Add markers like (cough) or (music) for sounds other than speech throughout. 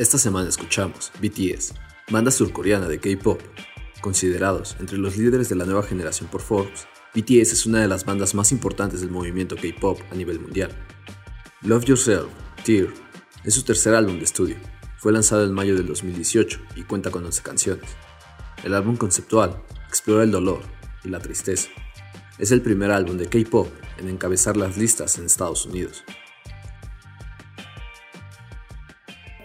Esta semana escuchamos BTS, banda surcoreana de K-pop. Considerados entre los líderes de la nueva generación por Forbes, BTS es una de las bandas más importantes del movimiento K-pop a nivel mundial. Love Yourself, Tear, es su tercer álbum de estudio. Fue lanzado en mayo del 2018 y cuenta con 11 canciones. El álbum conceptual explora el dolor y la tristeza. Es el primer álbum de K-pop en encabezar las listas en Estados Unidos.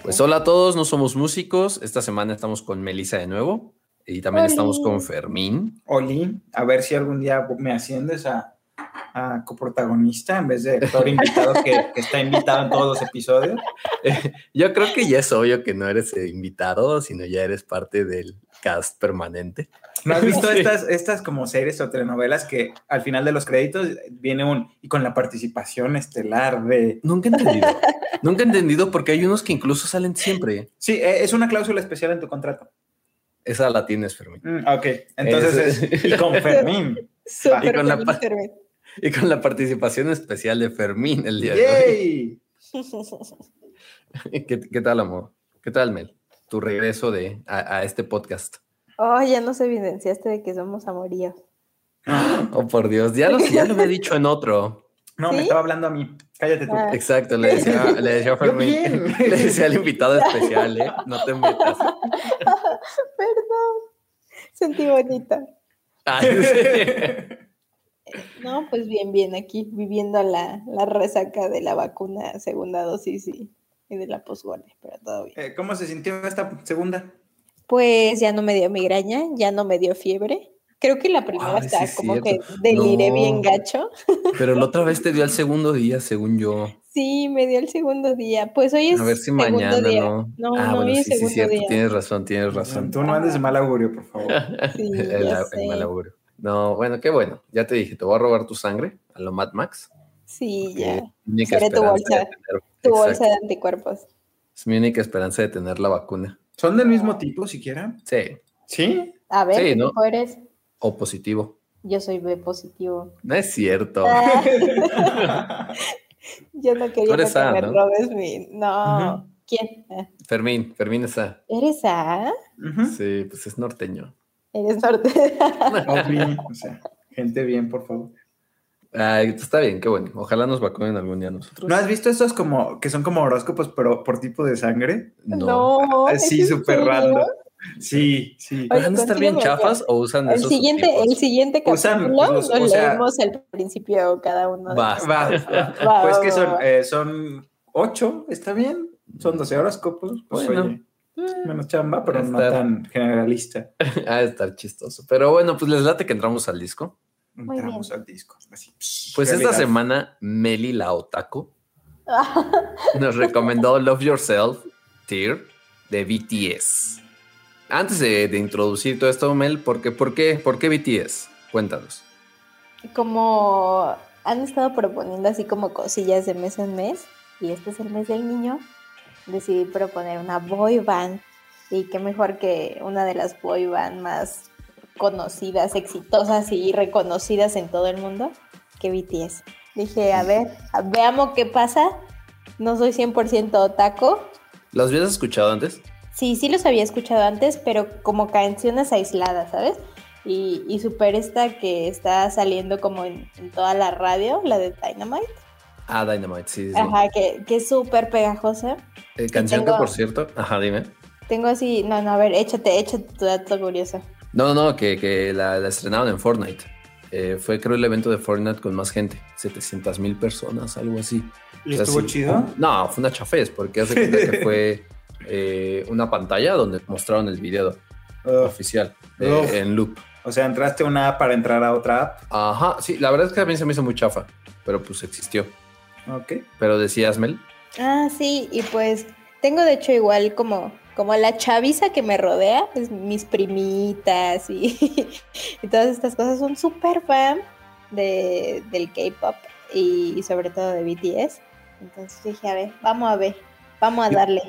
Pues hola a todos, no somos músicos. Esta semana estamos con Melissa de nuevo y también estamos con Fermín. Oli, a ver si algún día me asciendes a, a coprotagonista en vez de actor invitado que, que, está invitado en todos los episodios. (laughs) Yo creo que ya es obvio que no eres invitado, sino ya eres parte del cast permanente. ¿No has visto (laughs) estas, estas como series o telenovelas que al final de los créditos viene un y con la participación estelar de. Nunca he entendido. Nunca he entendido porque hay unos que incluso salen siempre. Sí, e, es una cláusula especial en tu contrato. Esa la tienes, Fermín. Mm, ok, entonces es, y con Fermín. (laughs) y, con la, y con la participación especial de Fermín el día de hoy. (laughs) ¿Qué, ¿Qué, tal, amor? ¿Qué tal, Mel? Tu regreso de, a, a este podcast. Oh, ya nos evidenciaste de que somos amoríos. (gasps) Oh, por Dios, ya lo, ya lo había dicho en otro. No, ¿Sí? me estaba hablando a mí. Cállate tú. Ah. Exacto, le decía, (laughs) le decía a Fermín, (laughs) le decía al invitado especial, ¿eh? No te metas. Perdón, sentí bonita. Ay, sí. No, pues bien, bien, aquí viviendo la, la resaca de la vacuna, segunda dosis y, y de la posguardia, pero todo bien. Eh, ¿Cómo se sintió esta segunda? Pues ya no me dio migraña, ya no me dio fiebre. Creo que la primera Ay, está sí como cierto. que deliré no, bien gacho. Pero la otra vez te dio el (laughs) segundo día, según yo. Sí, me dio el segundo día. Pues hoy es A ver si mañana día. no. No, ah, no, bueno, hoy sí, es sí, cierto. día. Tienes razón, tienes razón. Tú no andes de mal augurio, por favor. Sí, (laughs) el, ya el sé. mal augurio. No, bueno, qué bueno. Ya te dije, te voy a robar tu sangre a lo Mad Max. Sí, ya. es mi única Seré tu esperanza bolsa, de tener- tu Exacto. bolsa de anticuerpos. Es mi única esperanza de tener la vacuna. ¿Son del mismo tipo siquiera? Sí. ¿Sí? A ver, Sí, ¿qué ¿no? tipo eres? O positivo. Yo soy B positivo. No es cierto. Ah. (laughs) Yo no quería eres que A, me ¿no? robes mi. No. ¿Quién? Ah, Fermín, Fermín está. ¿Eres A? Sí, pues es norteño. ¿Eres norte? (laughs) Obvi, o sea, gente bien, por favor. Ay, está bien, qué bueno. Ojalá nos vacunen algún día nosotros. ¿No has visto estos como que son como horóscopos, pero por tipo de sangre? No. ¿es Sí, súper random. Sí, sí. ¿Van a estar bien chafas o usan El esos siguiente, subtipos? el siguiente Usan, capítulo pues, los- lo o sea- leemos al principio cada uno. de- Va. Va, Va, pues va, que va, son, va. eh, son ocho, ¿está bien? Son 12 horóscopos. Pues Bueno. oye, menos chamba, pero no Está- tan generalista. (laughs) Ah, estar chistoso. Pero bueno, pues les late que entramos al disco. Muy Entramos bien. al disco. Así, Pues esta semana, Meli la Otaku (laughs) nos recomendó Love Yourself, Tear, de BTS. Antes de, de introducir todo esto, Mel, ¿por qué, por, qué, ¿por qué BTS? Cuéntanos. Como han estado proponiendo así como cosillas de mes en mes, y este es el mes del niño, decidí proponer una boy band. Y qué mejor que una de las boy band más conocidas, exitosas y reconocidas en todo el mundo que BTS. Dije, a ver, veamos qué pasa. No soy 100% otaku. ¿Las habías escuchado antes? Sí, sí los había escuchado antes, pero como canciones aisladas, ¿sabes? Y, y super esta que está saliendo como en, en toda la radio, la de Dynamite. Ah, Dynamite, sí, sí. sí. Ajá, que, que es súper pegajosa. Eh, canción tengo- que, por cierto, ajá, dime. Tengo así, no, no, a ver, échate, échate tu dato curioso. No, no, no, que, que la, la estrenaron en Fortnite. Eh, fue, creo, el evento de Fortnite con más gente. 700 mil personas, algo así. ¿Y O sea, estuvo sí. chido? No, fue una chafez, porque hace cuenta que fue (laughs) eh, una pantalla donde mostraron el video oficial eh, Uf. en loop. o sea, entraste a una app para entrar a otra app. Ajá, sí, la verdad es que a mí se me hizo muy chafa, pero pues existió. Ok. Pero decías, Mel, Ah, sí, y pues tengo de hecho igual como, como la chaviza que me rodea, pues, mis primitas y, (laughs) y todas estas cosas son súper fan de, del K-pop y, y sobre todo de BTS. Entonces dije, a ver, vamos a ver, vamos a darle.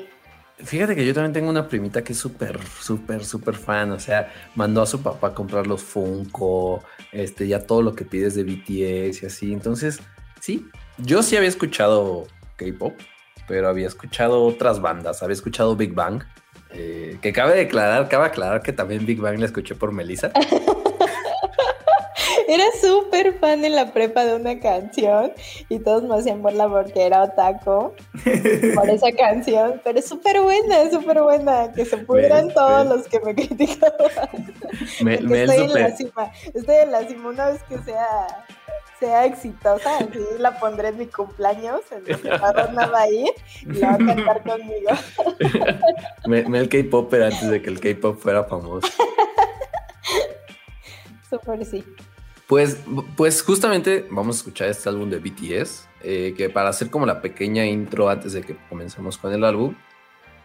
fíjate que yo también tengo una primita que es súper, súper, súper fan. O sea, mandó a su papá a comprar los Funko, este, ya todo lo que pides de BTS y así. Entonces, sí, yo sí había escuchado K-pop, pero había escuchado otras bandas. Había escuchado Big Bang, eh, que cabe declarar, cabe aclarar que también Big Bang la escuché por Melissa. (laughs) Era súper fan en la prepa de una canción y todos me hacían burla porque era otaku por esa (laughs) canción, pero es súper buena, es súper buena, que se pudieran todos los que me (laughs) criticaban. Estoy en la cima, estoy en la cima una vez que sea sea exitosa, así la pondré en mi cumpleaños, en el que Madonna va a ir y la va a cantar conmigo. (laughs) me, me el K-Popper antes de que el K-Pop fuera famoso. Súper sí. Pues, pues justamente vamos a escuchar este álbum de BTS, eh, que para hacer como la pequeña intro antes de que comencemos con el álbum,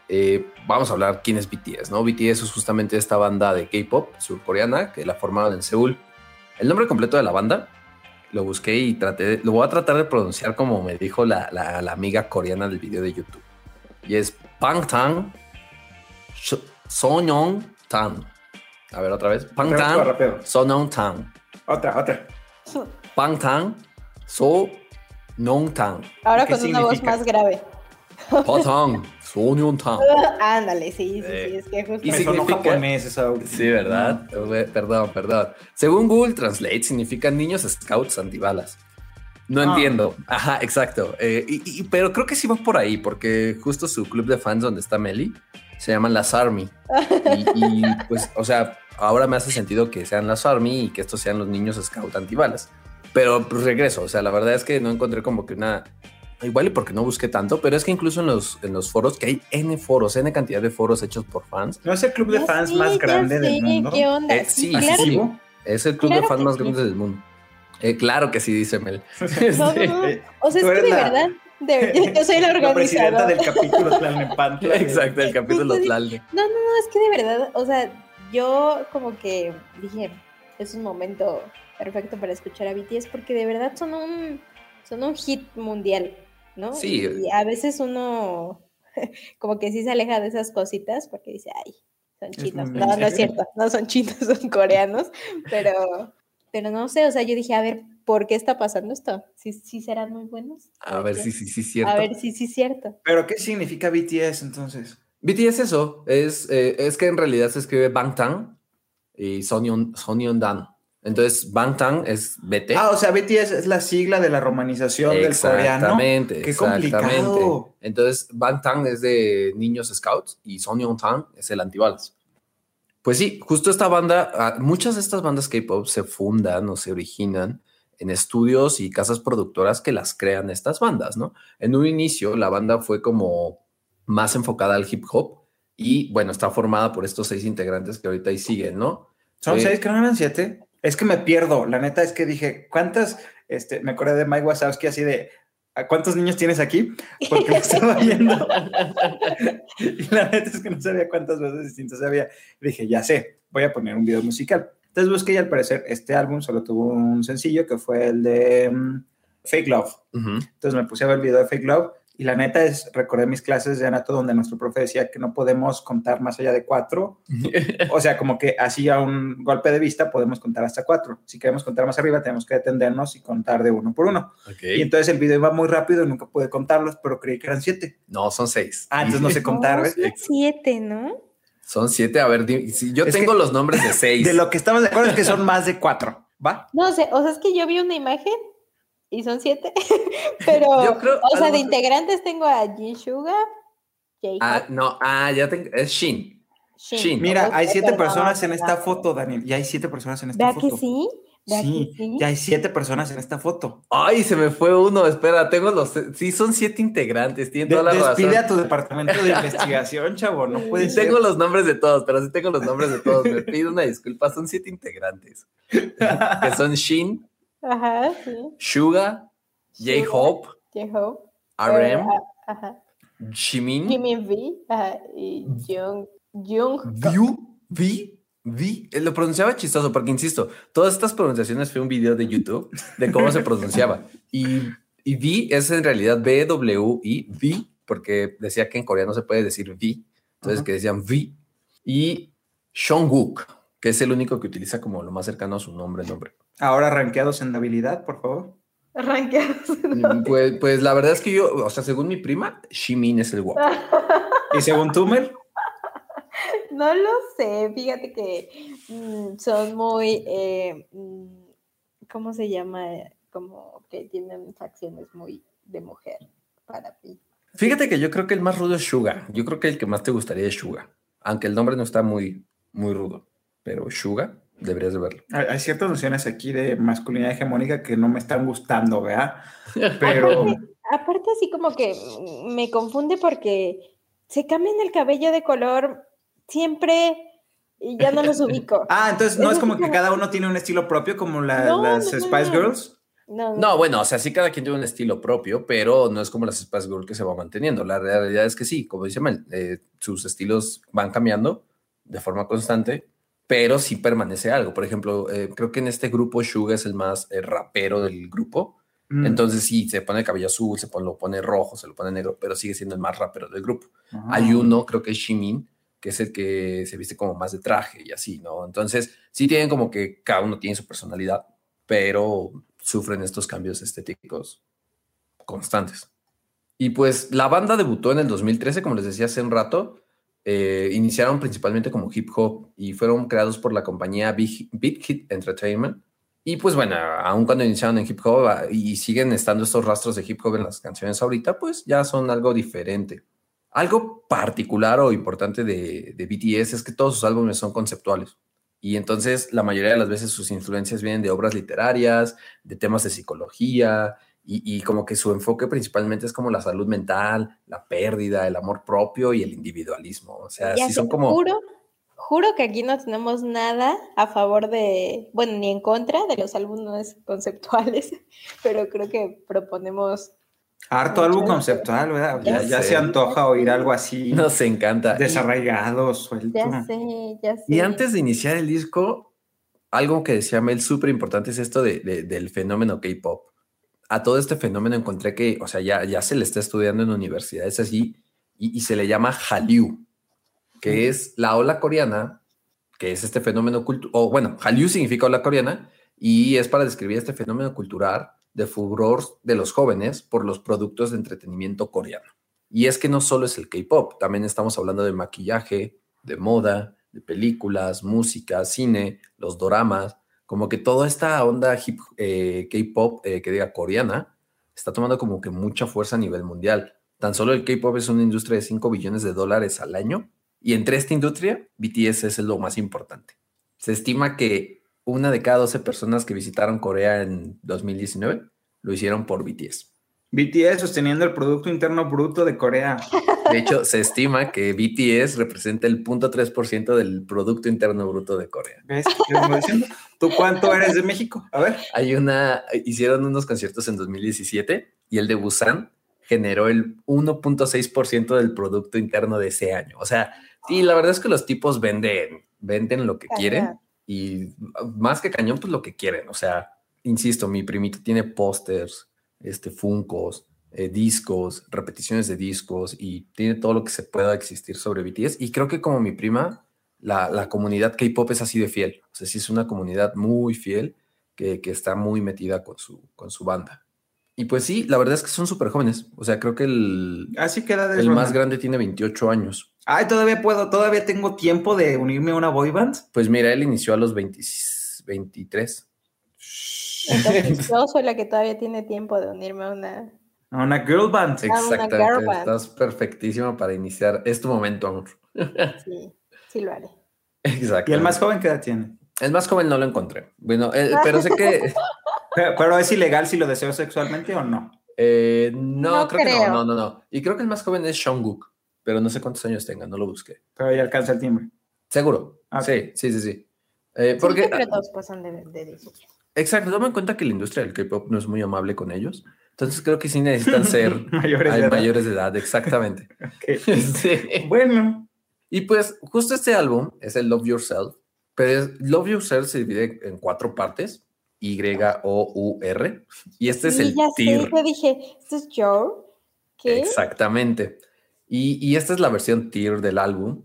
eh, vamos a hablar quién es BTS, ¿no? BTS es justamente esta banda de K-pop surcoreana que la formaron en Seúl. El nombre completo de la banda lo busqué y traté, de- lo voy a tratar de pronunciar como me dijo la, la- la amiga coreana del video de YouTube. Y es Bangtan Sonyeon Tan. A ver otra vez. Rápido. Sonyeon Tan. Otra, otra. Bangtan So Nong Tan. Ahora ¿Qué con una voz más grave. Bangtan Sonyeon Tan. (laughs) Ándale, sí, sí, Eh, sí, es que justo. y significa- sonó japonés esa. Sí, ¿verdad? Perdón, perdón. Según Google Translate, significa niños scouts antibalas. No Ah. entiendo. Ajá, exacto. Eh, y- y- pero creo que sí va por ahí, porque justo su club de fans donde está Meli se llaman las Army. Y, (laughs) y, pues, o sea, ahora me hace sentido que sean las Army y que estos sean los niños scout antibalas. Pero pues, regreso, o sea, la verdad es que no encontré como que una... Igual y porque no busqué tanto, pero es que incluso en los, en los foros, que hay N foros, N cantidad de foros hechos por fans, No es el club de fans más grande del mundo. ¿Qué onda? Eh, sí, sí, claro. Es el club Claro de fans más sí. grande del mundo. Eh, claro que sí, dice Mel. (laughs) No, no. Eh, O sea, es que de la- verdad, de- yo soy la (laughs) La presidenta organizadora. del capítulo Tlalnepantla. (laughs) Exacto, el capítulo Tlalde. No, no, no, es que de verdad, o sea, yo como que dije, es un momento perfecto para escuchar a BTS porque de verdad son un, son un hit mundial, ¿no? Sí. Y a veces uno (laughs) como que sí se aleja de esas cositas porque dice, ay, son chinos. No, no es cierto, no son chinos, (laughs) son coreanos, pero, pero no sé, o sea, yo dije, a ver, ¿por qué está pasando esto? ¿Sí, sí serán muy buenos? A ver qué? si sí, sí, cierto. A ver si sí es cierto. Pero ¿qué significa BTS entonces? BTS eso, es, eh, es que en realidad se escribe Bangtan y Sonyeon, Sonyeon Dan. Entonces, Bangtan es BT. Ah, o sea, BTS es la sigla de la romanización del coreano. Exactamente, Qué exactamente. complicado. Entonces, Bangtan es de niños scouts y Sonyeon Tan es el antibalas. Pues sí, justo esta banda, ah, muchas de estas bandas K-pop se fundan o se originan en estudios y casas productoras que las crean estas bandas, ¿no? En un inicio, la banda fue como más enfocada al hip hop y bueno, está formada por estos seis integrantes que ahorita ahí siguen, ¿no? Son Eh, seis, que no eran siete. Es que me pierdo. La neta es que dije, ¿cuántas? Este, me acordé de Mike Wazowski así de, ¿a cuántos niños tienes aquí? Porque lo (laughs) estaba viendo. y la neta es que no sabía cuántas veces distintas había. Dije, ya sé, voy a poner un video musical. Entonces busqué y al parecer este álbum solo tuvo un sencillo que fue el de mm, Fake Love. Entonces me puse a ver el video de Fake Love y la neta es, recordé mis clases de anato donde nuestro profe decía que no podemos contar más allá de cuatro. (laughs) O sea, como que así a un golpe de vista podemos contar hasta cuatro. Si queremos contar más arriba, tenemos que detenernos y contar de uno por uno. Ok. Y entonces el video iba muy rápido y nunca pude contarlos, pero creí que eran siete. No, son seis. Ah, entonces no sé (laughs) contar, No, ¿ves? son siete, ¿no? Son siete. A ver, si yo Es tengo que- los nombres de (laughs) seis. De lo que estamos de acuerdo es que son más de cuatro, ¿va? No sé, o sea, es que yo vi una imagen y son siete, (laughs) pero, Yo creo- o sea, de integrantes tengo a Jin Suga, Ah, no, ah, ya tengo. Es Shin. Shin. Shin. Mira, hay siete perdón, personas en esta foto, Daniel. Y hay siete personas en esta ¿Vea foto. que sí? ¿Vea Sí, sí? ya hay siete personas en esta foto. Ay, se me fue uno. Espera, tengo los. Sí, son siete integrantes. Tienen De- toda la despide razón. a tu departamento de investigación, chavo. No puede Y ser. tengo los nombres de todos, pero sí tengo los nombres de todos. Me pido una disculpa. Son siete integrantes. (laughs) Que son Shin, Ajá, sí. Suga, J-Hope, J-Hope. RM, eh, Ajá. Jimin, Jimmy V, ajá, y Jung, Jung. View, Vi, Vi. Eh, Lo pronunciaba chistoso porque, insisto, todas estas pronunciaciones fue un video de YouTube de cómo se pronunciaba. Y, y Vi es en realidad B-W-I, Vi, porque decía que en coreano se puede decir Vi. Entonces que decían Vi. Y Seongwook, que es el único que utiliza como lo más cercano a su nombre, el nombre. Ahora rankeados en habilidad, por favor. Rankeados. Mm, Pues, pues la verdad es que yo, o sea, según mi prima, Shimin es el guapo. (laughs) ¿Y según tú, Mel? No lo sé, fíjate que mm, son muy, eh, mm, ¿cómo se llama? Como que tienen facciones muy de mujer para mí. Fíjate que yo creo que el más rudo es Suga. Yo creo que el que más te gustaría es Suga. Aunque el nombre no está muy, muy rudo. Pero Suga, deberías de verlo. Hay, hay ciertas nociones aquí de masculinidad hegemónica que no me están gustando, ¿verdad? (laughs) Pero Aparte así como que me confunde porque se cambian el cabello de color siempre y ya no los ubico. (laughs) Ah, entonces no es como que cada uno tiene un estilo propio como la- No, las no, Spice no. Girls. No, No, bueno, o sea, sí cada quien tiene un estilo propio, pero no es como las Spice Girls que se va manteniendo. La realidad es que sí, como dice Mel, eh, sus estilos van cambiando de forma constante, pero sí permanece algo. Por ejemplo, eh, creo que en este grupo Suga es el más eh, rapero del grupo. Mm. Entonces sí, se pone el cabello azul, se pone, lo pone rojo, se lo pone negro, pero sigue siendo el más rapero del grupo. Ajá. Hay uno, creo que es Shimin, que es el que se viste como más de traje y así, ¿no? Entonces, sí tienen como que cada uno tiene su personalidad, pero sufren estos cambios estéticos constantes. Y pues la banda debutó en el 2013, como les decía hace un rato. Eh, iniciaron principalmente como hip hop y fueron creados por la compañía Big, Big Hit Entertainment. Y pues bueno, aun cuando iniciaron en hip hop ah, y siguen estando estos rastros de hip hop en las canciones ahorita, pues ya son algo diferente. Algo particular o importante de, de BTS es que todos sus álbumes son conceptuales. Y entonces la mayoría de las veces sus influencias vienen de obras literarias, de temas de psicología, y, y como que su enfoque principalmente es como la salud mental, la pérdida, el amor propio y el individualismo. O sea, sí son como... Juro, juro que aquí no tenemos nada a favor de, bueno, ni en contra de los álbumes conceptuales, (laughs) pero creo que proponemos. Harto algo Mucho. conceptual, ¿verdad? Ya, Ya ya se antoja oír algo así (laughs) Nos encanta. Desarraigado, suelto. Ya sé, ya sé. Y antes de iniciar el disco, algo que decía Mel súper importante es esto de, de- del fenómeno K-pop. A todo este fenómeno encontré que, o sea, ya, ya se le está estudiando en universidades así y, y se le llama Hallyu, que es la ola coreana, que es este fenómeno cultural, o bueno, Hallyu significa ola coreana y es para describir este fenómeno cultural de furor de los jóvenes por los productos de entretenimiento coreano. Y es que no solo es el K-pop, también estamos hablando de maquillaje, de moda, de películas, música, cine, los doramas, como que toda esta onda hip eh, K-pop, eh, que diga coreana, está tomando como que mucha fuerza a nivel mundial. Tan solo el K-pop es una industria de 5 billones de dólares al año y entre esta industria, BTS es lo más importante. Se estima que una de cada 12 personas que visitaron Corea en 2019 lo hicieron por BTS. BTS sosteniendo el Producto Interno Bruto de Corea. De hecho, se estima que BTS representa el 0.3% del Producto Interno Bruto de Corea. ¿Ves? ¿Qué vengo diciendo? ¿Tú cuánto eres de México? A ver. Hay una, hicieron unos conciertos en 2017 y el de Busan generó el 1.6% del Producto Interno de ese año. O sea, sí, la verdad es que los tipos venden, venden lo que Cañón. quieren y más que cañón, pues lo que quieren. O sea, insisto, mi primito tiene pósters, este, funcos, eh, discos, repeticiones de discos y tiene todo lo que se pueda existir sobre BTS. Y creo que como mi prima, la, la comunidad K-pop es así de fiel. O sea, sí es una comunidad muy fiel que, que está muy metida con su, con su banda. Y pues sí, la verdad es que son súper jóvenes. O sea, creo que el, Así queda de el más grande tiene 28 años. Ay, todavía puedo, todavía tengo tiempo de unirme a una boy band. Pues mira, él inició a los 20 23. Entonces, yo soy la que todavía tiene tiempo de unirme a una. A una girl band. Ah, una Exactamente. girl band. Estás perfectísima para iniciar. Es tu momento, amor. Sí, sí lo haré. Exacto. ¿Y el más joven qué edad tiene? El más joven no lo encontré. Bueno, eh, pero sé que. (laughs) Pero, pero es ilegal si lo deseo sexualmente o no. eh, no, No creo que no, no, no, no. Y creo que el más joven es Jungkook, pero no sé cuántos años tenga, no lo busqué. Pero ya alcanza el timbre. Seguro. Ah, Sí, sí, sí, sí. Eh, Sí, porque, creo que todos pasan de, de 18. Exacto, toma en cuenta que la industria del K-pop no es muy amable con ellos. Entonces creo que sí necesitan (laughs) ser Mayores de mayores de edad, exactamente. (laughs) Sí. Bueno, Y pues justo este álbum es el Love Yourself, pero es- Love Yourself se divide en cuatro partes, Y, O, U, R, y este es Sí, el ya sé, yo dije, ¿esto es Joe? ¿Qué? Exactamente. Y, y esta es la versión tier del álbum,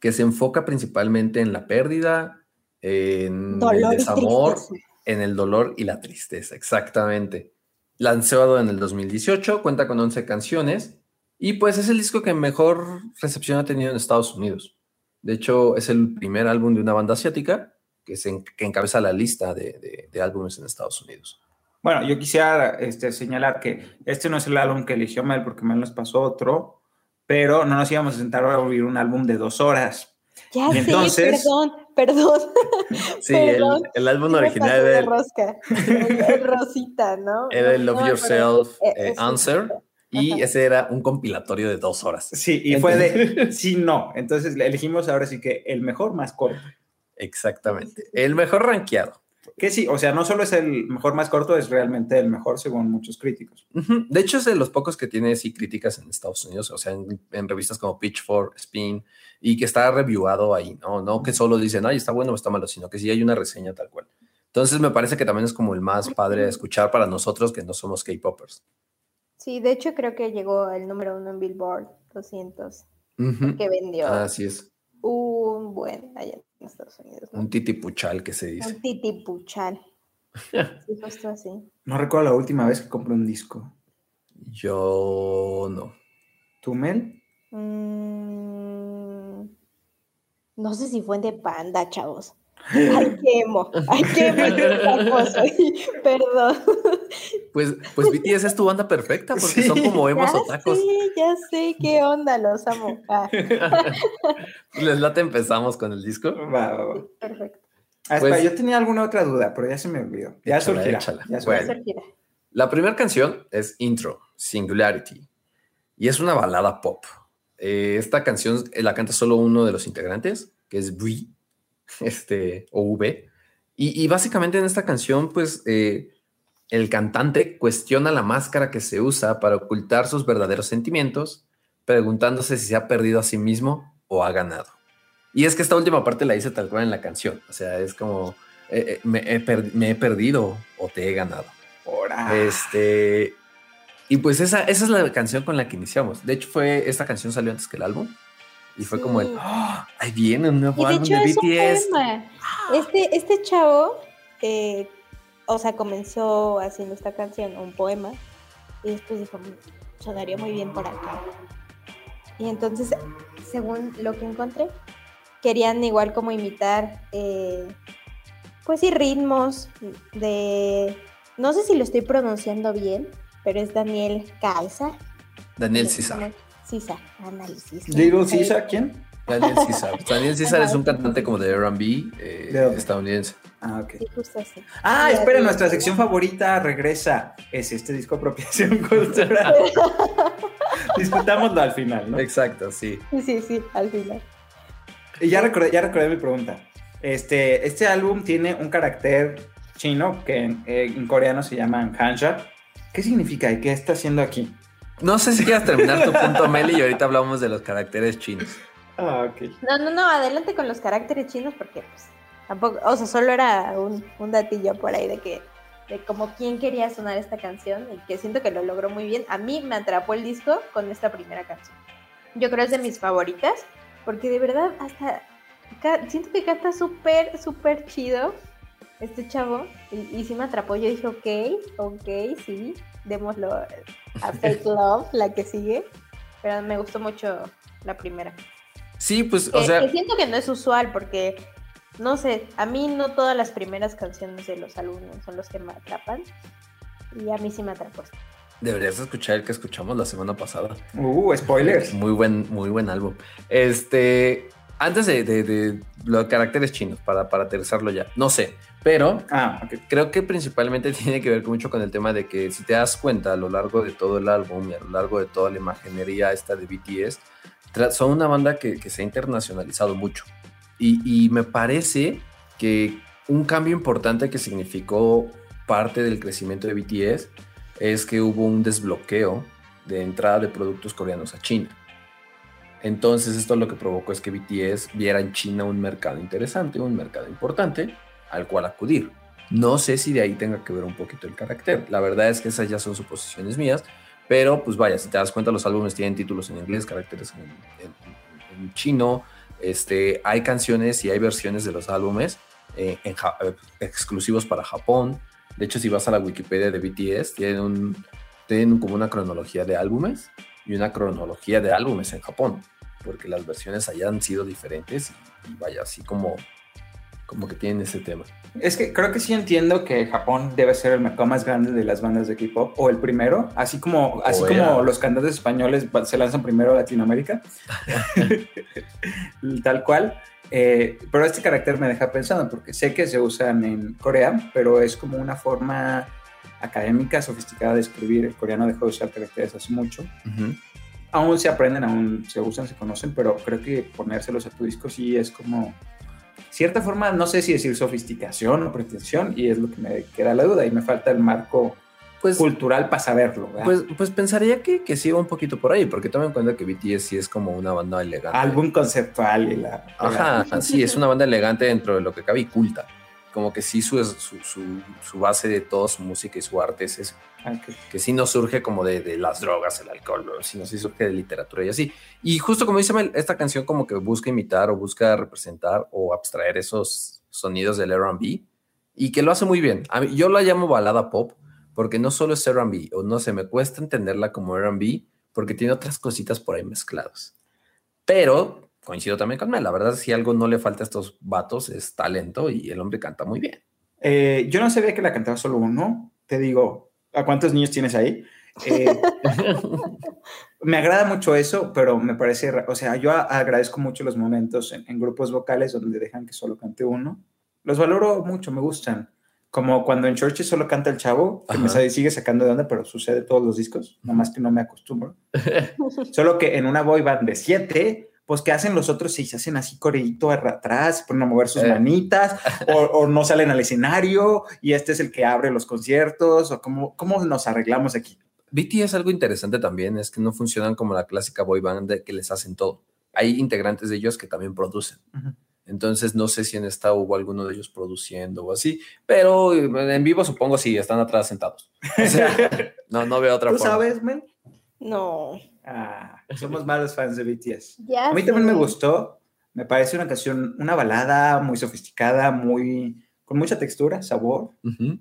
que se enfoca principalmente en la pérdida, en Dolor el y desamor, tristeza. En el dolor y la tristeza, exactamente. Lanzado en el 2018, cuenta con 11 canciones y pues es el disco que mejor recepción ha tenido en Estados Unidos. De hecho, es el primer álbum de una banda asiática que, se, que encabeza la lista de, de, álbumes en Estados Unidos. Bueno, yo quisiera este, señalar que este no es el álbum que eligió Mel porque Mel nos pasó otro, pero no nos íbamos a sentar a oír un álbum de dos horas. Ya entonces, perdón, perdón. Sí, El, álbum original era el, rosca. el, (laughs) Rosita, ¿no? Era el Love Yourself eh, eh, Answer. Y ese era un compilatorio de dos horas. Sí, y fue de sí, no. Entonces elegimos ahora sí que el mejor más corto. Exactamente. El mejor rankeado. Que sí, o sea, no solo es el mejor más corto, es realmente el mejor según muchos críticos. De hecho, es de los pocos que tiene sí críticas en Estados Unidos, o sea, en, revistas como Pitchfork, Spin, y que está reviewado ahí, ¿no? No que solo dicen, ay, está bueno o está malo, sino que sí hay una reseña tal cual. Entonces, me parece que también es como el más padre de escuchar para nosotros que no somos K-Poppers. Sí, de hecho, creo que llegó el número uno en Billboard 200, que vendió. Así es. Un buen allá Estados Unidos. Un titipuchal que se dice. Un titipuchal. (laughs) sí, así. No recuerdo la última vez que compré un disco. Yo no. ¿Tú, Mel? Mm, no sé si fue de Panda, chavos. Ay, qué emo, ay, qué (laughs) perdón. Pues, pues BTS es tu banda perfecta porque son como emos o tacos. Sí, ya sé qué onda, los amo. Ah. (laughs) Les late empezamos con el disco. Va, va, va. Perfecto. Ah, pues, yo tenía alguna otra duda, pero ya se me olvidó. Ya surgirá. Ya bueno, la primera canción es Intro, Singularity, y es una balada pop. Eh, esta canción la canta solo uno de los integrantes, que es Brie (laughs) este, o V. Y, básicamente en esta canción, pues eh, el cantante cuestiona la máscara que se usa para ocultar sus verdaderos sentimientos, preguntándose si se ha perdido a sí mismo o ha ganado. Y es que esta última parte la hice tal cual en la canción, o sea, es como eh, eh, me, he perdido o te he ganado. Este, y pues esa, esa es la canción con la que iniciamos. De hecho, fue esta canción salió antes que el álbum. Y fue como el, ¡Oh! ahí viene un nuevo álbum de BTS. Este, este chavo, eh, o sea, comenzó haciendo esta canción, un poema, y después dijo, sonaría muy bien por acá. Y entonces, según lo que encontré, querían igual como imitar, eh, pues sí, ritmos de, no sé si lo estoy pronunciando bien, pero es Daniel Calza. Daniel César. César, ándale, César. ¿Little César quién? Daniel César. (laughs) Daniel César es un cantante como de RB eh, estadounidense. Ah, ok. Ah, espera, nuestra sección favorita regresa. Es este disco apropiación (laughs) cultural. (laughs) Discutámoslo al final, ¿no? Exacto, sí. Sí, sí, sí, al final. Y ya recordé, ya recordé mi pregunta. Este, este álbum tiene un carácter chino que en, en coreano se llama Hanja. ¿Qué significa y qué está haciendo aquí? No sé si quieras terminar tu punto, Meli, y ahorita hablamos de los caracteres chinos. Ah, ok. No, no, no, adelante con los caracteres chinos porque pues tampoco, o sea, solo era un, un datillo por ahí de que, de como quién quería sonar esta canción y que siento que lo logró muy bien. A mí me atrapó el disco con esta primera canción. Yo creo es de mis favoritas porque de verdad hasta siento que canta súper, súper chido este chavo y, y sí me atrapó. Yo dije, ok, ok, sí, démoslo a Fake Love, la que sigue. Pero me gustó mucho la primera. Sí, pues, o sea. siento que no es usual porque, no sé, a mí no todas las primeras canciones de los álbumes son los que me atrapan. Y a mí sí me atrapó. Deberías escuchar el que escuchamos la semana pasada. Uh, spoilers. Muy buen, muy buen álbum. Este, antes de, los caracteres chinos, para, para aterrizarlo ya, no sé, pero ah, creo que principalmente (laughs) tiene que ver mucho con el tema de que si te das cuenta a lo largo de todo el álbum y a lo largo de toda la imaginería esta de BTS, son una banda que, se ha internacionalizado mucho. Y, y me parece que un cambio importante que significó parte del crecimiento de BTS es que hubo un desbloqueo de entrada de productos coreanos a China. Entonces esto lo que provocó es que BTS viera en China un mercado interesante, un mercado importante al cual acudir. No sé si de ahí tenga que ver un poquito el carácter. La verdad es que esas ya son suposiciones mías, pero pues vaya, si te das cuenta los álbumes tienen títulos en inglés, caracteres en, chino, este, hay canciones y hay versiones de los álbumes eh, eh, exclusivos para Japón. De hecho, si vas a la Wikipedia de BTS, tienen, un, tienen como una cronología de álbumes y una cronología de álbumes en Japón, porque las versiones allá han sido diferentes y, y vaya, así como, como que tienen ese tema. Es que creo que sí entiendo que Japón debe ser el mercado más grande de las bandas de K-pop o el primero, así como, así como los cantantes españoles se lanzan primero a Latinoamérica, (laughs) tal cual. Eh, pero este carácter me deja pensando porque sé que se usan en Corea, pero es como una forma académica, sofisticada de escribir. El coreano dejó de usar caracteres hace mucho. Aún se aprenden, aún se usan, se conocen, pero creo que ponérselos a tu disco sí es como cierta forma, no sé si decir sofisticación o pretensión, y es lo que me queda la duda, y me falta el marco Pues, cultural para saberlo. ¿verdad? pues, pues pensaría que, que sí va un poquito por ahí, porque toma en cuenta que BTS sí es como una banda elegante. Álbum conceptual y la... Ajá, sí, es una banda elegante dentro de lo que cabe y culta. Como que sí su, su, su, su base de toda su música y su arte es eso. Ah, ok. que sí no surge como de, de las drogas, el alcohol, bro, sino sí surge de literatura y así. Y justo como dice Mel, esta canción como que busca imitar o busca representar o abstraer esos sonidos del R&B y que lo hace muy bien. A mí- yo la llamo balada pop porque no solo es R&B, o no sé, me cuesta entenderla como R&B porque tiene otras cositas por ahí mezcladas. Pero coincido también con Mel, la verdad si algo no le falta a estos vatos es talento y el hombre canta muy bien. Eh, yo no sabía que la cantaba solo uno. Te digo, ¿a cuántos niños tienes ahí? Eh, (laughs) me agrada mucho eso, pero me parece, o sea, yo agradezco mucho los momentos en, en grupos vocales donde dejan que solo cante uno. Los valoro mucho, me gustan. Como cuando en Churches solo canta el chavo, que me Ajá. sa- sigue sacando de onda, pero sucede todos los discos, nada más que no me acostumbro. (laughs) Solo que en una boy band de siete, pues ¿qué hacen los otros? Si se hacen así coreíto atrás, se ponen a mover sus Eh. manitas, (laughs) o, o no salen al escenario, y este es el que abre los conciertos, o cómo, cómo nos arreglamos aquí. BTS algo interesante también es que no funcionan como la clásica boy band de que les hacen todo. Hay integrantes de ellos que también producen. Entonces no sé si en esta hubo alguno de ellos produciendo o así, pero en vivo supongo sí, están atrás sentados. (laughs) O sea, no, no veo otra ¿Tú forma. sabes, Mel? No. Ah, (laughs) somos malos fans de BTS. Ya A mí también me gustó. Me parece una canción, una balada muy sofisticada, muy con mucha textura, sabor, Ujú.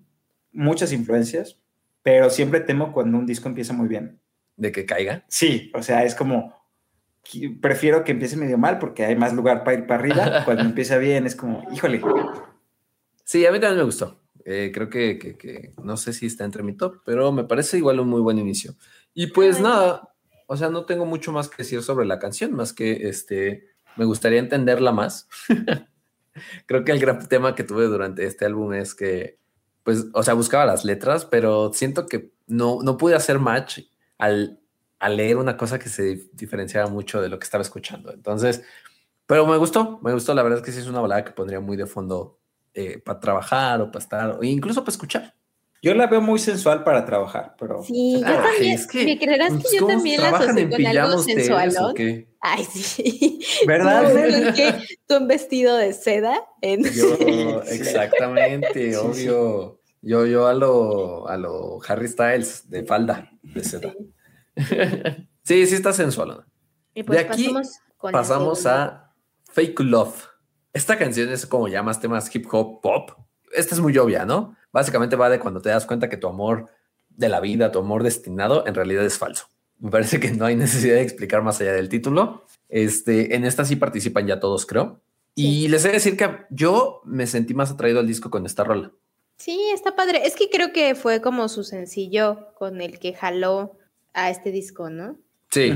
muchas influencias, pero siempre temo cuando un disco empieza muy bien. De que caiga. Sí, o sea, es como prefiero que empiece medio mal porque hay más lugar para ir para arriba. (laughs) Cuando empieza bien es como, híjole, Sí, a mí también me gustó. Eh, creo que, que- que no sé si está entre mi top, pero me parece igual un muy buen inicio. Y pues Ay. nada, o sea, no tengo mucho más que decir sobre la canción, más que este, me gustaría entenderla más. (laughs) creo que el gran tema que tuve durante este álbum es que, pues, o sea, buscaba las letras, pero siento que no, no pude hacer match al, al leer una cosa que se dif- diferenciaba mucho de lo que estaba escuchando. Entonces, pero me gustó, me gustó. La verdad es que sí es una balada que pondría muy de fondo eh, para trabajar o para estar, o incluso para escuchar. Yo la veo muy sensual para trabajar, pero Sí, yo también. es que, ¿Me creerás pues, que yo ¿cómo también la trabajan asocié en con algo sensualón? Ay, sí. (laughs) ¿verdad? Tú, Mel? que tú en vestido de seda. En... Yo, (laughs) exactamente, obvio. Yo, yo a lo, a lo Harry Styles de falda, de seda. Sí, sí está sensual. Y pues De aquí pasamos con Pasamos a Fake Love. Esta canción es como llamas temas hip hop pop. Esta es muy obvia, ¿no? Básicamente va de cuando te das cuenta que tu amor de la vida, tu amor destinado, en realidad es falso. Me parece que no hay necesidad de explicar más allá del título. Este, en esta sí participan ya todos, creo. Y les he de decir que yo me sentí más atraído al disco con esta rola. Sí, está padre. Es que creo que fue como su sencillo con el que jaló a este disco, ¿no? Sí.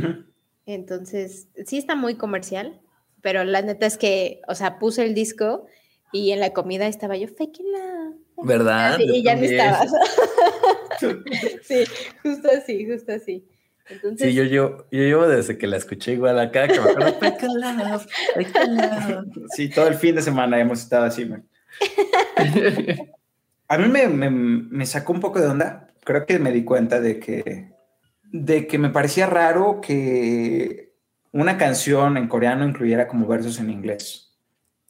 Entonces, sí está muy comercial, pero la neta es que, o sea, puse el disco y en la comida estaba yo, fake love. ¿Verdad? Sí, y ya no estabas. (laughs) sí, justo así, justo así. Entonces, Sí, yo, yo, yo llevo desde que la escuché igual acá, que me acuerdo, Love, Love. Sí, todo el fin de semana hemos estado así. Mel. A mí me, me- me sacó un poco de onda. Creo que me di cuenta de que, de que me parecía raro que una canción en coreano incluyera como versos en inglés.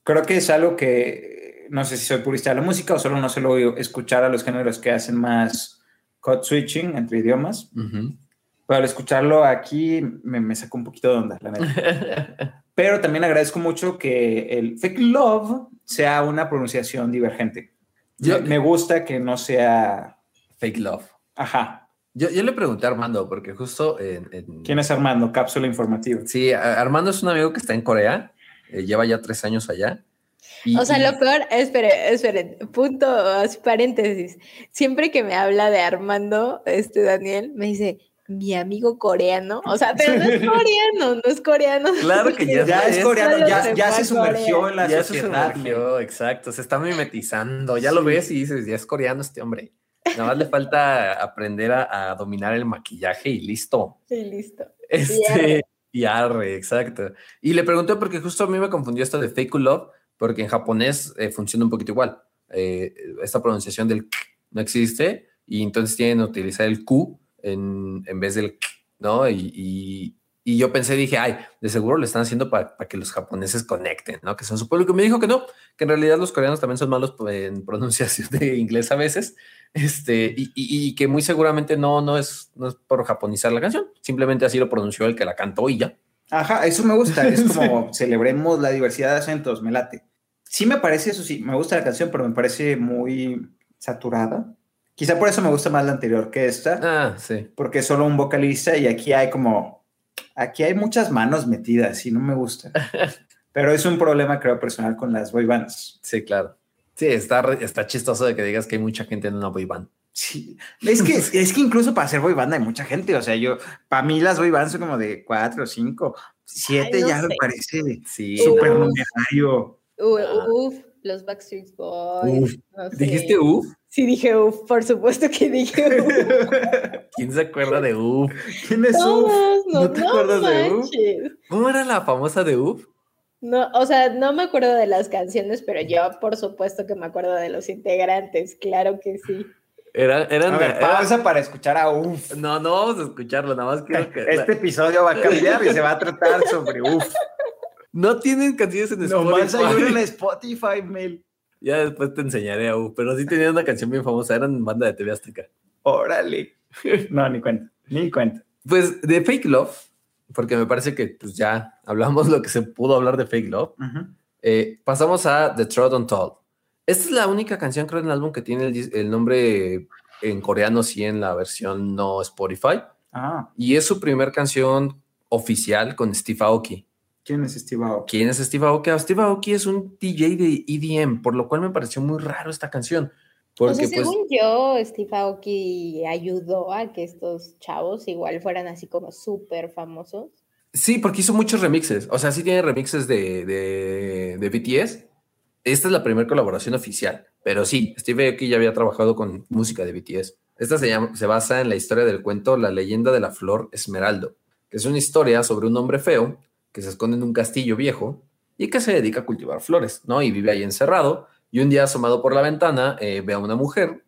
Creo que es algo que no sé si soy purista de la música o solo no suelo escuchar a los géneros que hacen más code switching entre idiomas. Ujú. Pero al escucharlo aquí me, me sacó un poquito de onda, la neta. (laughs) Pero también agradezco mucho que el fake love sea una pronunciación divergente. me, me gusta que no sea... Fake love. Ajá. Yo, yo le pregunté a Armando, porque justo en, en- ¿Quién es Armando? Cápsula informativa. Sí, Armando es un amigo que está en Corea, eh, lleva ya tres años allá. Y- O sea, y- lo peor, espere, espere, punto, paréntesis. Siempre que me habla de Armando, este Daniel, me dice, mi amigo coreano. O sea, pero no es coreano, no es coreano. Claro que ya, (laughs) Ya es es- coreano, ya, se ya sumergió Corea. en la ya se sumergió, exacto, se está mimetizando. Ya lo ves y dices, ya es coreano este hombre. Nada más le falta aprender a, a dominar el maquillaje y listo. Sí, listo. Este, y arre, exacto. Y le pregunté porque justo a mí me confundió esto de fake love, porque en japonés eh, funciona un poquito igual. Eh, esta pronunciación del k no existe y entonces tienen que utilizar el Q en, en vez del k, ¿no? Y, y- y yo pensé, dije, ay, de seguro lo están haciendo para que los japoneses conecten, ¿no? Que son su pueblo. Que me dijo que no, que en realidad los coreanos también son malos en (laughs) pronunciación de inglés a veces. Este, y, y- y que muy seguramente no, no, es, no es por japonizar la canción, simplemente así lo pronunció el que la cantó y ya. Ajá, eso me gusta. Es (laughs) como celebremos la diversidad de acentos, me late. Sí me parece, eso sí, me gusta la canción, pero me parece muy saturada. Quizá por eso me gusta más la anterior que esta, Ah, sí. porque es solo un vocalista y aquí hay como, aquí hay muchas manos metidas y no me gusta. (laughs) Pero es un problema, creo, personal con las boy bands. Sí, claro. Sí, está, está chistoso de que digas que hay mucha gente en una boy band. Sí, es que, (laughs) es que incluso para hacer boy band hay mucha gente. O sea, yo, para mí las boy bands son como de cuatro, cinco, siete, Ay, no ya me sé. parece Sí. súper numerario. Ah. Uf, los Backstreet Boys. Uf. no sé. ¿Dijiste uff? Sí, dije uf, por supuesto que dije uf. (laughs) ¿Quién se acuerda de uff? ¿Quién es Uf? No, ¿No te no acuerdas de Uf? manches. ¿Cómo era la famosa de uff? No, o sea, no me acuerdo de las canciones, pero yo por supuesto que me acuerdo de los integrantes, claro que sí. Era, eran, A ver, era- pausa para escuchar a Uf. No, no vamos a escucharlo, nada más quiero que... Este episodio va a cambiar y se va a tratar sobre Uf. (laughs) No tienen canciones en Nomás hay Spotify. una en Spotify, Mel. Ya después te enseñaré a uff, pero sí tenían una canción bien famosa, eran banda de TV Azteca. Órale. (laughs) No, ni cuenta, ni cuenta. Pues de Fake Love, porque me parece que pues ya hablamos lo que se pudo hablar de Fake Love. Ujú. Eh, pasamos a The Trodden Told. Esta es la única canción, creo, en el álbum que tiene el, el nombre en coreano, sí, en la versión no Spotify. Ah, Y es su primer canción oficial con Steve Aoki. ¿Quién es Steve Aoki? ¿Quién es Steve Aoki? Ah, Steve Aoki es un DJ de EDM, por lo cual me pareció muy raro esta canción. Porque, o sea, pues, según yo, Steve Aoki ayudó a que estos chavos igual fueran así como súper famosos. Sí, porque hizo muchos remixes. O sea, sí tiene remixes de, de, de BTS. Esta es la primera colaboración oficial. Pero sí, Steve Aoki ya había trabajado con música de BTS. Esta se, llama, se basa en la historia del cuento La leyenda de la flor Esmeraldo, que es una historia sobre un hombre feo que se esconde en un castillo viejo y que se dedica a cultivar flores, ¿no? Y vive ahí encerrado. Y un día asomado por la ventana eh, ve a una mujer.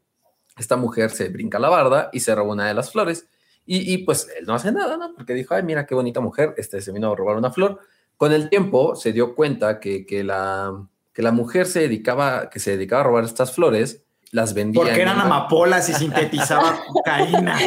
Esta mujer se brinca la barda y se roba una de las flores. Y, y, pues él no hace nada, ¿no? Porque dijo, ay, mira qué bonita mujer, este se vino a robar una flor. Con el tiempo se dio cuenta que, que, la, que la mujer se dedicaba, que se dedicaba a robar estas flores, las vendía. Porque eran una- amapolas y sintetizaba (laughs) cocaína.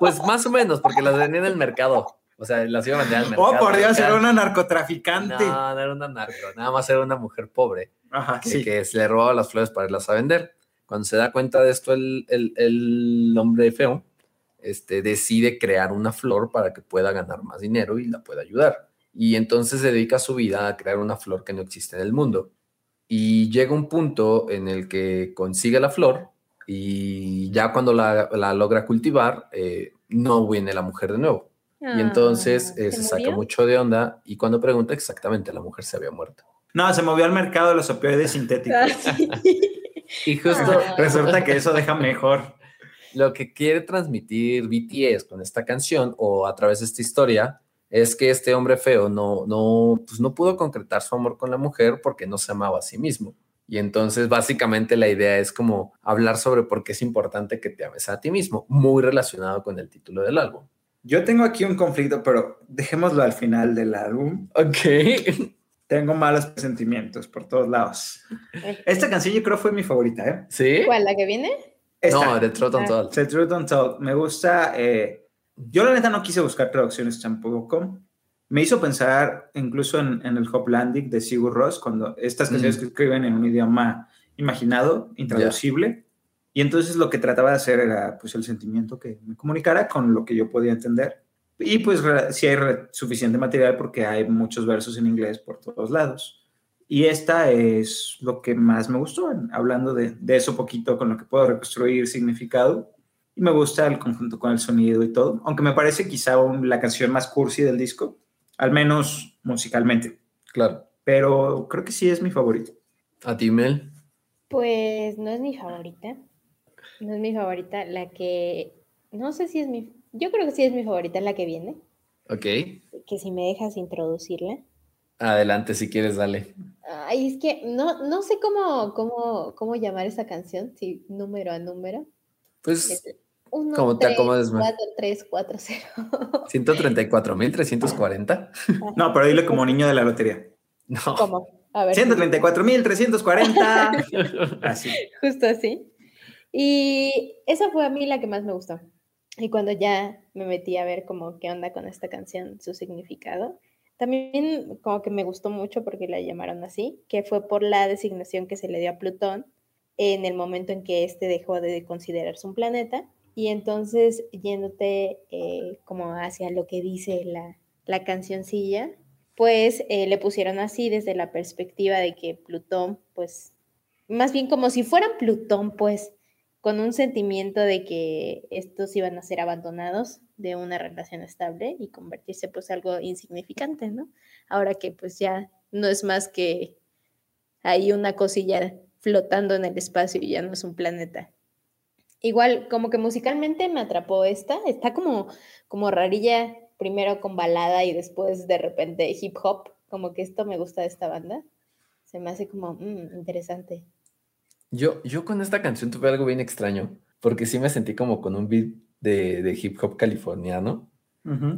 Pues más o menos, porque las vendía en el mercado. O sea, las iba a vender al mercado. Oh, por Dios, era una narcotraficante. No, no era una narco, nada más era una mujer pobre Ajá, que, sí. que se le robaba las flores para irlas a vender. Cuando se da cuenta de esto, el, el, el hombre feo este, decide crear una flor para que pueda ganar más dinero y la pueda ayudar. Y entonces se dedica su vida a crear una flor que no existe en el mundo. Y llega un punto en el que consigue la flor y ya cuando la, la logra cultivar, eh, no viene la mujer de nuevo. Y entonces eh, se, saca murió? mucho de onda y cuando pregunta exactamente, la mujer se había muerto. No, se movió al mercado de los opioides sintéticos. Ah, sí. (laughs) Y justo Ah. Resulta que eso deja mejor. lo que quiere transmitir BTS con esta canción o a través de esta historia es que este hombre feo no, no, pues no pudo concretar su amor con la mujer porque no se amaba a sí mismo. Y entonces básicamente la idea es como hablar sobre por qué es importante que te ames a ti mismo, muy relacionado con el título del álbum. Yo tengo aquí un conflicto, pero dejémoslo al final del álbum. Ok. Tengo malos sentimientos por todos lados. Esta canción yo creo fue mi favorita, ¿eh? ¿Sí? ¿Cuál, la que viene? Esta. No, de Trot on Ah. The Truth Untold. Me gusta. eh, yo, la neta, no quise buscar traducciones tampoco. Me hizo pensar incluso en, en el Hoplandic de Sigur Rós, cuando estas canciones Mm. que escriben en un idioma imaginado, intraducible. Y entonces lo que trataba de hacer era pues el sentimiento que me comunicara con lo que yo podía entender. Y pues si hay suficiente material porque hay muchos versos en inglés por todos lados. Y esta es lo que más me gustó, hablando de, de eso poquito con lo que puedo reconstruir significado. Y me gusta el conjunto con el sonido y todo, aunque me parece quizá la canción más cursi del disco, al menos musicalmente. Claro. Pero creo que sí es mi favorito. ¿A ti, Mel? Pues no es mi favorita. No es mi favorita. La que. No sé si es mi. Yo creo que sí es mi favorita la que viene. Ok. Que si me dejas introducirla. Adelante, si quieres, dale. Ay, es que no, no sé cómo, cómo, cómo llamar esa canción, si número a número. Pues, uno, como te acomodes más. 4, 3, 4, 0. 134.340. No, pero dile como niño de la lotería. No. ¿Cómo? A ver. 134.340. (laughs) así. Justo así. Y esa fue a mí la que más me gustó. Y cuando ya me metí a ver como qué onda con esta canción, su significado, también como que me gustó mucho porque la llamaron así, que fue por la designación que se le dio a Plutón en el momento en que éste dejó de considerarse un planeta. Y entonces, yéndote eh, como hacia lo que dice la, la cancioncilla, pues eh, le pusieron así desde la perspectiva de que Plutón, pues, más bien como si fueran Plutón, pues, con un sentimiento de que estos iban a ser abandonados de una relación estable y convertirse pues algo insignificante, ¿no? Ahora que pues ya no es más que hay una cosilla flotando en el espacio y ya no es un planeta. Igual, como que musicalmente me atrapó esta, está como, como rarilla, primero con balada y después de repente hip hop, como que esto me gusta de esta banda, se me hace como mm, interesante. Yo, yo con esta canción tuve algo bien extraño, porque sí me sentí como con un beat de, hip hop californiano.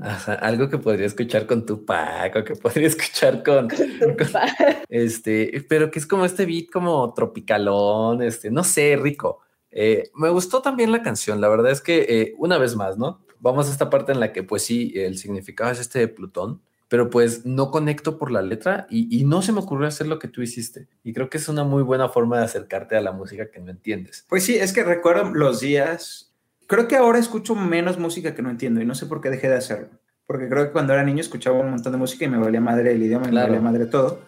Ajá, algo que podría escuchar con Tupac o que podría escuchar con, (laughs) este, pero que es como este beat como tropicalón, este, no sé, rico. Eh, me gustó también la canción, la verdad es que eh, una vez más, ¿no? Vamos a esta parte en la que pues sí, el significado es este de Plutón, pero pues no conecto por la letra y, no se me ocurrió hacer lo que tú hiciste. Y creo que es una muy buena forma de acercarte a la música que no entiendes. Pues sí, es que recuerdo los días, creo que ahora escucho menos música que no entiendo y no sé por qué dejé de hacerlo. Porque creo que cuando era niño escuchaba un montón de música y me valía madre el idioma, me valía madre todo.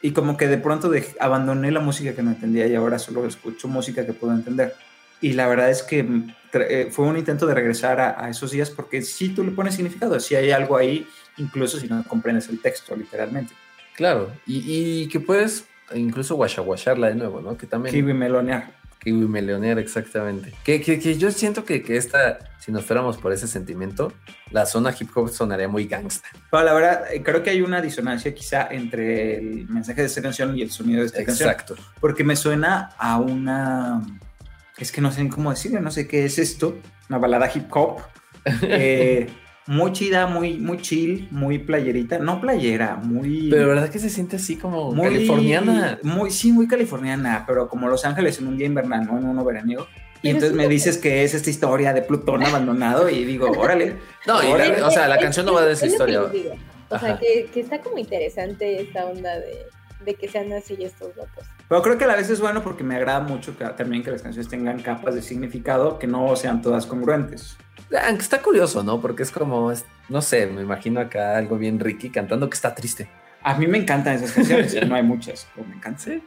Y como que de pronto abandoné la música que no entendía y ahora solo escucho música que puedo entender. Y la verdad es que eh, fue un intento de regresar a, esos días porque si tú le pones significado, si hay algo ahí, incluso si no comprendes el texto literalmente. Claro, y, que puedes incluso guachaguacharla de nuevo, ¿no? Que también... Kiwi melonear. Kiwi melonear, exactamente. Que, que, yo siento que, que, esta, si nos fuéramos por ese sentimiento, la zona hip hop sonaría muy gangsta. Pero la verdad, eh, creo que hay una disonancia quizá entre el mensaje de esta canción y el sonido de esta Exacto. canción. Porque me suena a una es que no sé cómo decirlo, no sé qué es esto, una balada hip hop. (laughs) Eh, muy chida, muy, muy chill, muy playerita, no playera, muy... Pero verdad que se siente así como muy, californiana. Muy, sí, muy californiana, pero como Los Ángeles en un día invernal, no en uno veraniego. Y entonces me dices que es esta historia de Plutón abandonado y digo, órale. (laughs) No, o sea, la canción no va de esa historia. O sea, que, que, está como interesante esta onda de, de que sean así estos datos. Pero creo que a la vez es bueno porque me agrada mucho que, también que las canciones tengan capas de significado que no sean todas congruentes. Aunque está curioso, ¿no? Porque es como, no sé, me imagino acá algo bien Ricky cantando que está triste. A mí me encantan esas canciones, (laughs) no hay muchas, pero me encantan.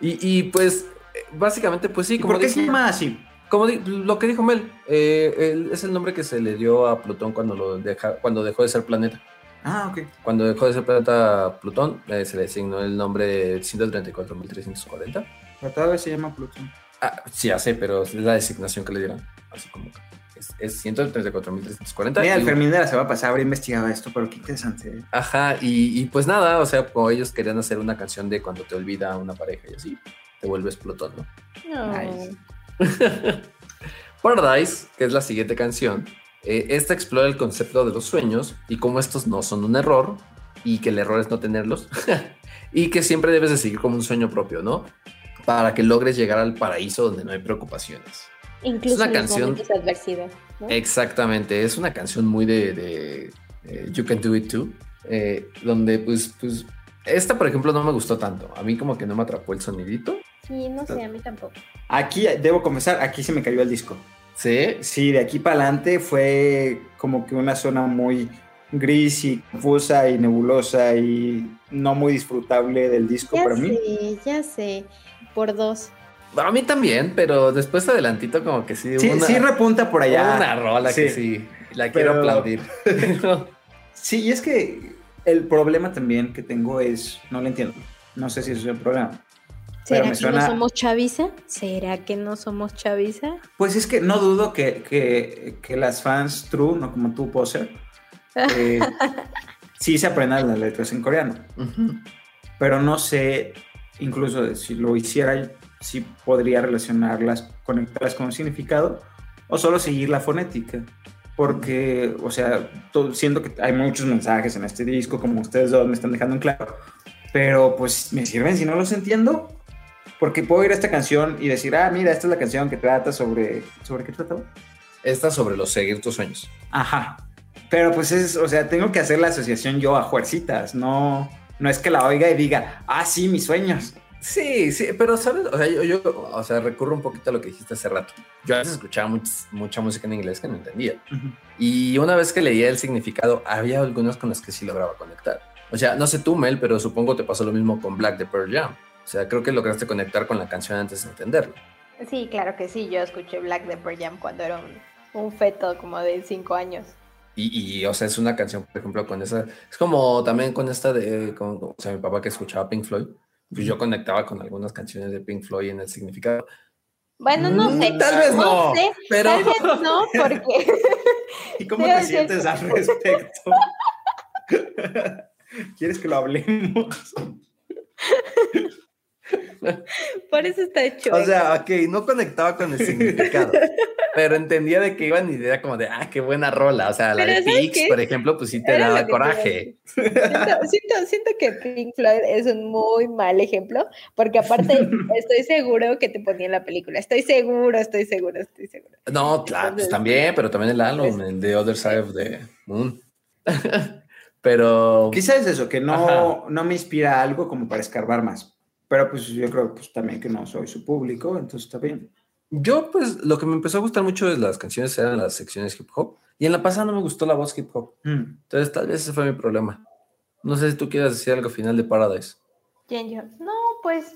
Y, pues, básicamente, pues sí. Como ¿Por qué se llama así? Como lo que dijo Mel, eh, es el nombre que se le dio a Plutón cuando, lo deja, cuando dejó de ser planeta. Ah, ok. Cuando dejó de ser planeta Plutón, eh, se le asignó el nombre 134.340. Pero todavía se llama Plutón. Ah, sí, ya sé, pero es la designación que le dieron. Así como es, es 134.340. Mira, el Fermín de la semana pasada habría investigado esto, pero qué interesante. ¿eh? Ajá, y, pues nada, o sea, como ellos querían hacer una canción de cuando te olvida una pareja y así, te vuelves Plutón, ¿no? No. Nice. (laughs) Paradise, que es la siguiente canción, eh, esta explora el concepto de los sueños y cómo estos no son un error y que el error es no tenerlos (laughs) y que siempre debes de seguir como un sueño propio, ¿no? Para que logres llegar al paraíso donde no hay preocupaciones. Incluso es una canción. Exactamente, es una canción muy de, You Can Do It Too, eh, donde pues, pues, esta por ejemplo no me gustó tanto. A mí como que no me atrapó el sonidito, Sí, no sé, a mí tampoco. Aquí, debo confesar, aquí se me cayó el disco. ¿Sí? Sí, de aquí para adelante fue como que una zona muy gris y confusa y nebulosa y no muy disfrutable del disco Ya para mí. sé, ya sé. Por dos. A mí también, pero después adelantito como que sí. Sí, una, sí repunta por allá. una rola que Sí. la quiero aplaudir. (laughs) Sí, y es que el problema también que tengo es, no lo entiendo. No sé si eso es el problema. ¿Será que suena- no somos chaviza? ¿Será que no somos chaviza? Pues es que no dudo que, que- que las fans true, no como tú, Poser, (laughs) eh, sí se aprendan las letras en coreano. Pero no sé, incluso si lo hiciera, si podría relacionarlas, conectarlas con un significado o solo seguir la fonética. Porque, o sea, to- siento que hay muchos mensajes en este disco, como ustedes dos me están dejando en claro, pero pues me sirven si no los entiendo. Porque puedo ir a esta canción y decir, ah, mira, esta es la canción que trata sobre... ¿Sobre qué trataba? Esta sobre los seguir tus sueños. Ajá. Pero pues es, o sea, tengo que hacer la asociación yo a fuercitas, no, no es que la oiga y diga, ah, sí, mis sueños. Sí, sí, pero sabes, o sea, yo, yo, o sea, recurro un poquito a lo que dijiste hace rato. Yo a veces escuchaba much- mucha música en inglés que no entendía. Y una vez que leía el significado, había algunas con las que sí lograba conectar. O sea, no sé tú, Mel, pero supongo te pasó lo mismo con Black de Pearl Jam. O sea, creo que lograste conectar con la canción antes de entenderlo. Sí, claro que sí. Yo escuché Black de Pearl Jam cuando era un, un feto como de cinco años. Y, y, o sea, es una canción, por ejemplo, con esa. Es como también con esta de. Con, o sea, mi papá que escuchaba Pink Floyd. Pues yo conectaba con algunas canciones de Pink Floyd en el significado. Bueno, no Mm, sé. tal vez no, sé, pero- Tal vez (laughs) no, porque (laughs) ¿Y cómo te sientes al respecto? (laughs) ¿Quieres que lo hablemos? Por eso está hecho. O sea, ok, no conectaba con el (laughs) significado, pero entendía de que iban y era como de, ah, qué buena rola. O sea, la Pero de ¿sabes Pix, por ejemplo, pues sí te Era daba coraje. siento, siento, siento que Pink Floyd es un muy mal ejemplo, porque aparte (laughs) estoy seguro que te ponía en la película. Estoy seguro, estoy seguro, estoy seguro. No, claro, pues Entonces, también, pero también el álbum, pues- el The Other Side of the Moon. (laughs) pero Quizás es eso, que no, Ajá. no me inspira algo como para escarbar más. Pero pues yo creo pues, también que no soy su público, entonces está bien. yo, pues, lo que me empezó a gustar mucho de las canciones eran las secciones hip hop. Y en la pasada no me gustó la voz hip hop. Mm. Entonces, tal vez ese fue mi problema. No sé si tú quieras decir algo final de Paradise. ¿Quién yo? No, pues,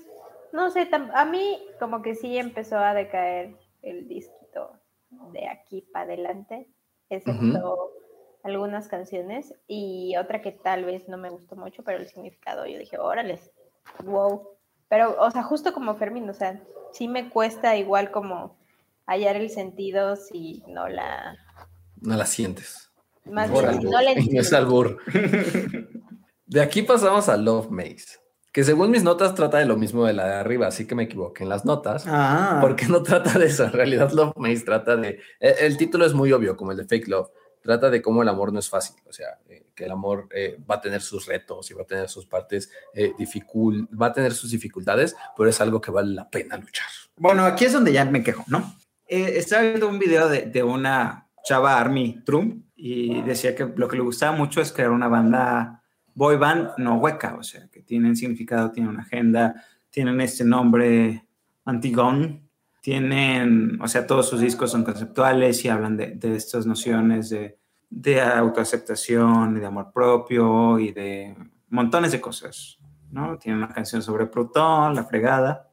no sé, a mí como que sí empezó a decaer el disquito de aquí para adelante, excepto algunas canciones y otra que tal vez no me gustó mucho, pero el significado yo dije, órale, wow. Pero, o sea, justo como Fermín, o sea, sí me cuesta igual como hallar el sentido si no la... No la sientes. Más Por bien, no la (laughs) No es entiendo. albur. De aquí pasamos a Love Maze, que según mis notas trata de lo mismo de la de arriba, así que me equivoqué en las notas. Ah, Porque no trata de eso, en realidad Love Maze trata de... El, el título es muy obvio, como el de Fake Love. Trata de cómo el amor no es fácil, o sea, que el amor eh, va a tener sus retos y va a tener sus partes eh, dificul va a tener sus dificultades, pero es algo que vale la pena luchar. Bueno, aquí es donde ya me quejo, ¿no? Eh, estaba viendo un video de, de una chava Army Trump y decía que lo que le gustaba mucho es era una banda boy band no hueca, o sea, que tienen significado, tienen una agenda, tienen este nombre Antigone, tienen, o sea, todos sus discos son conceptuales y hablan de, de estas nociones de, de autoaceptación y de amor propio y de montones de cosas, ¿no? Tienen una canción sobre Plutón, la fregada.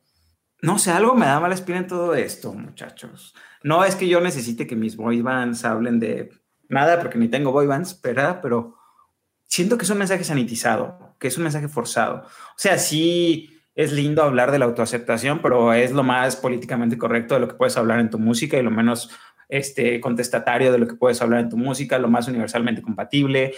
No sé, algo me da mala espina en todo esto, muchachos. No es que yo necesite que mis boy bands hablen de nada, porque ni tengo boy bands. Pero siento que es un mensaje sanitizado, que es un mensaje forzado. O sea, sí es lindo hablar de la autoaceptación, pero es lo más políticamente correcto de lo que puedes hablar en tu música y lo menos este, contestatario de lo que puedes hablar en tu música, lo más universalmente compatible.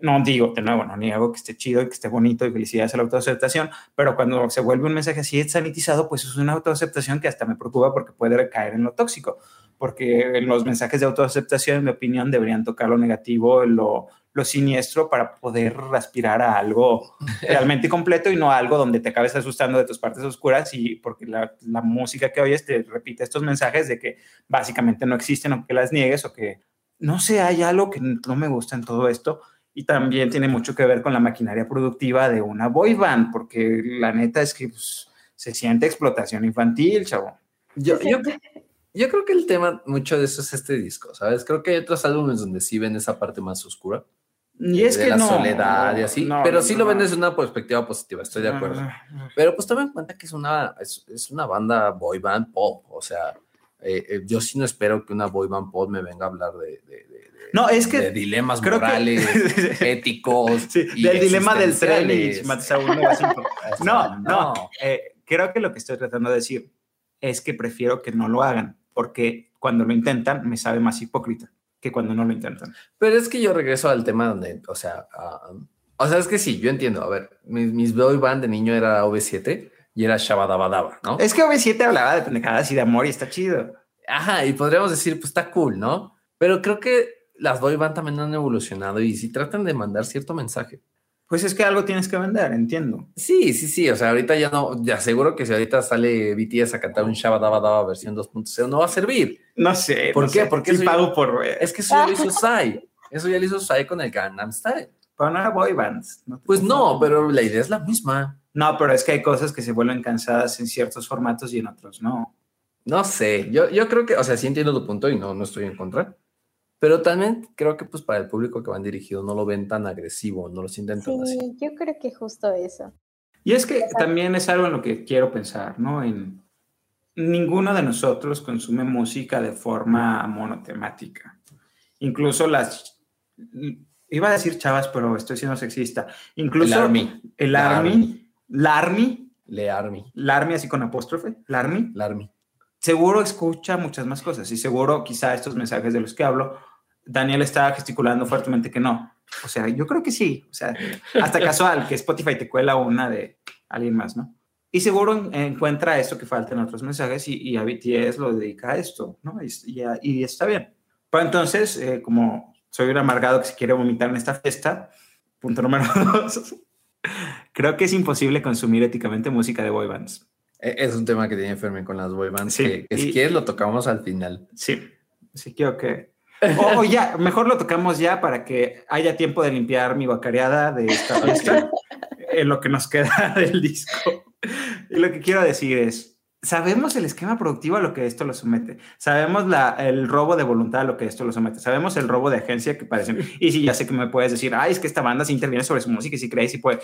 No digo, de nuevo, no niego que esté chido y que esté bonito y felicidades a la autoaceptación, pero cuando se vuelve un mensaje así sanitizado, pues es una autoaceptación que hasta me preocupa porque puede recaer en lo tóxico, porque los mensajes de autoaceptación, en mi opinión, deberían tocar lo negativo, lo, lo siniestro para poder aspirar a algo (laughs) realmente completo y no a algo donde te acabes asustando de tus partes oscuras y porque la, la música que oyes te repite estos mensajes de que básicamente no existen o que las niegues o que no sé, hay algo que no me gusta en todo esto y también tiene mucho que ver con la maquinaria productiva de una boy band, porque la neta es que pues, se siente explotación infantil, chavo. Yo, yo, yo creo que el tema, mucho de eso es este disco, ¿sabes? Creo que hay otros álbumes donde sí ven esa parte más oscura. Y es de que la no. soledad y así, no, pero sí lo ven desde una perspectiva positiva, estoy de acuerdo. Pero pues toma en cuenta que es una, es, es una banda boy band pop, o sea, eh, eh, yo sí no espero que una boy band pop me venga a hablar de, de- de- No, es que de dilemas creo que- morales, (laughs) éticos. Sí, y del dilema del tren y (laughs) No, no. eh, creo que lo que estoy tratando de decir es que prefiero que no lo hagan, porque cuando lo intentan me sabe más hipócrita que cuando no lo intentan. Pero es que yo regreso al tema donde, o sea, o sea, es que sí, yo entiendo. A ver, mis, mis boy band de niño era OV7 y era Shabadabadaba, ¿no? Es que OV7 hablaba de pendejadas y de amor y está chido. Ajá, y podríamos decir, pues está cool, ¿no? Pero creo que las boy band también han evolucionado y sí tratan de mandar cierto mensaje. Pues es que algo tienes que vender, entiendo. Sí, sí, sí. O sea, ahorita ya no, ya seguro que si ahorita sale BTS a cantar un Shabadabadaba versión 2.0, no va a servir. No sé. ¿Por no qué? sé. Porque sí eso ya- pago por. Es que eso ya lo hizo (laughs) Psy. Eso ya lo hizo Psy con el Gangnam Style. Para no era boy bands. no Pues no, pero la idea es la misma. No, pero es que hay cosas que se vuelven cansadas en ciertos formatos y en otros no. No sé, yo, yo creo que, o sea, sí entiendo tu punto y no, no estoy en contra, pero también creo que pues para el público que van dirigido no lo ven tan agresivo, no lo sienten tan así. Sí, yo creo que justo eso. Y es que también es algo en lo que quiero pensar, ¿no? En ninguno de nosotros consume música de forma monotemática. Incluso las iba a decir chavas, pero estoy siendo sexista. Incluso El Army. el Army, la Army, Le Army, la Army así con apóstrofe, la Army, la Army. Seguro escucha muchas más cosas y seguro quizá estos mensajes de los que hablo, Daniel está gesticulando fuertemente que no. O sea, yo creo que sí. O sea, hasta casual, que Spotify te cuela una de alguien más, ¿no? Y seguro en- encuentra esto que falta otros mensajes y, y a BTS lo dedica a esto, ¿no? Y, y y está bien. Pero entonces, eh, como soy un amargado que se quiere vomitar en esta fiesta, punto número (laughs) dos, creo que es imposible consumir éticamente música de boy bands. E- Es un tema que tiene Fermi con las boy bands, Sí, que, que si y- quieres lo tocamos al final. Sí, sí quiero que... O, o ya, mejor lo tocamos ya para que haya tiempo de limpiar mi guacareada de esta (laughs) fiesta en lo que nos queda (laughs) del disco. Y lo que quiero decir es, sabemos el esquema productivo a lo que esto lo somete, sabemos la, el robo de voluntad a lo que esto lo somete, sabemos el robo de agencia que parecen, y si ya sé que me puedes decir, ay, es que esta banda se interviene sobre su música y si crees y puede,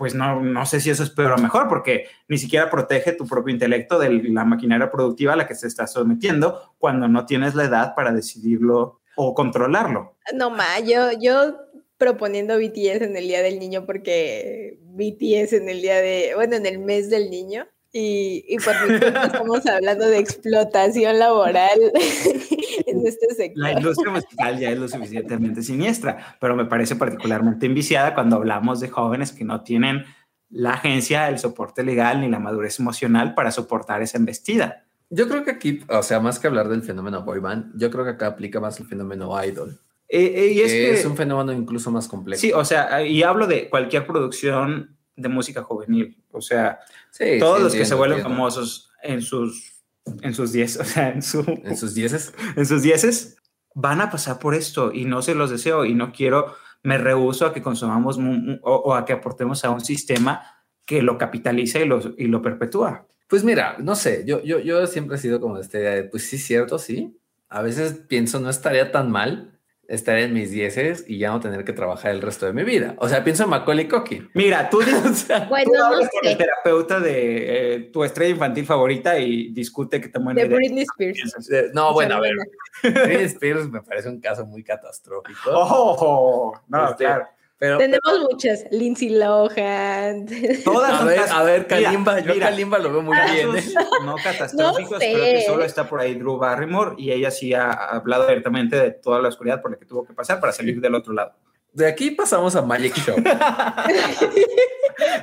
pues no, no sé si eso es peor o mejor, porque ni siquiera protege tu propio intelecto de la maquinaria productiva a la que se está sometiendo cuando no tienes la edad para decidirlo o controlarlo. No, ma, yo, yo proponiendo BTS en el Día del Niño porque BTS en el día de, bueno, en el mes del niño. Y, y por mi culpa estamos hablando de explotación laboral (laughs) en este sector. La industria musical ya es lo suficientemente siniestra, pero me parece particularmente enviciada cuando hablamos de jóvenes que no tienen la agencia, el soporte legal ni la madurez emocional para soportar esa embestida. Yo creo que aquí, o sea, más que hablar del fenómeno boy band, yo creo que acá aplica más el fenómeno idol. Eh, eh, y es que, es un fenómeno incluso más complejo. sí, o sea, y hablo de cualquier producción de música juvenil, o sea, Sí, todos sí, los que se vuelven entiendo. famosos en sus en sus 10, (laughs) o sea, en su En sus dieces. en sus dieces van a pasar por esto y no se los deseo y no quiero, me rehuso a que consumamos o a que aportemos a un sistema que lo capitaliza y lo, y lo perpetúa. Pues mira, no sé, yo, yo, yo siempre he sido como de esta idea de, pues sí, cierto, sí. A veces pienso, no estaría tan mal estar en mis dieces y ya no tener que trabajar el resto de mi vida. O sea, pienso en Macaulay Culkin. Mira, tú, (laughs) O sea, Bueno, tú no hablas con el terapeuta de eh, tu estrella infantil favorita y discute que tan buena de Britney Spears. no, bueno, a ver. Britney Spears me parece un caso muy catastrófico. (laughs) Oh, no, Este, claro. Pero, Tenemos muchas, Lindsay Lohan. (laughs) Todas a ver, casos- a ver, Mira, Kalimba, yo mira, a Kalimba lo veo muy bien. ¿eh? no (laughs) catastróficos, No creo que solo está por ahí Drew Barrymore y ella sí ha hablado abiertamente de toda la oscuridad por la que tuvo que pasar para salir del otro lado. De aquí pasamos a Magic Show. (laughs)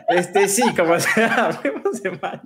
Este sí, como sea, hablemos de mal.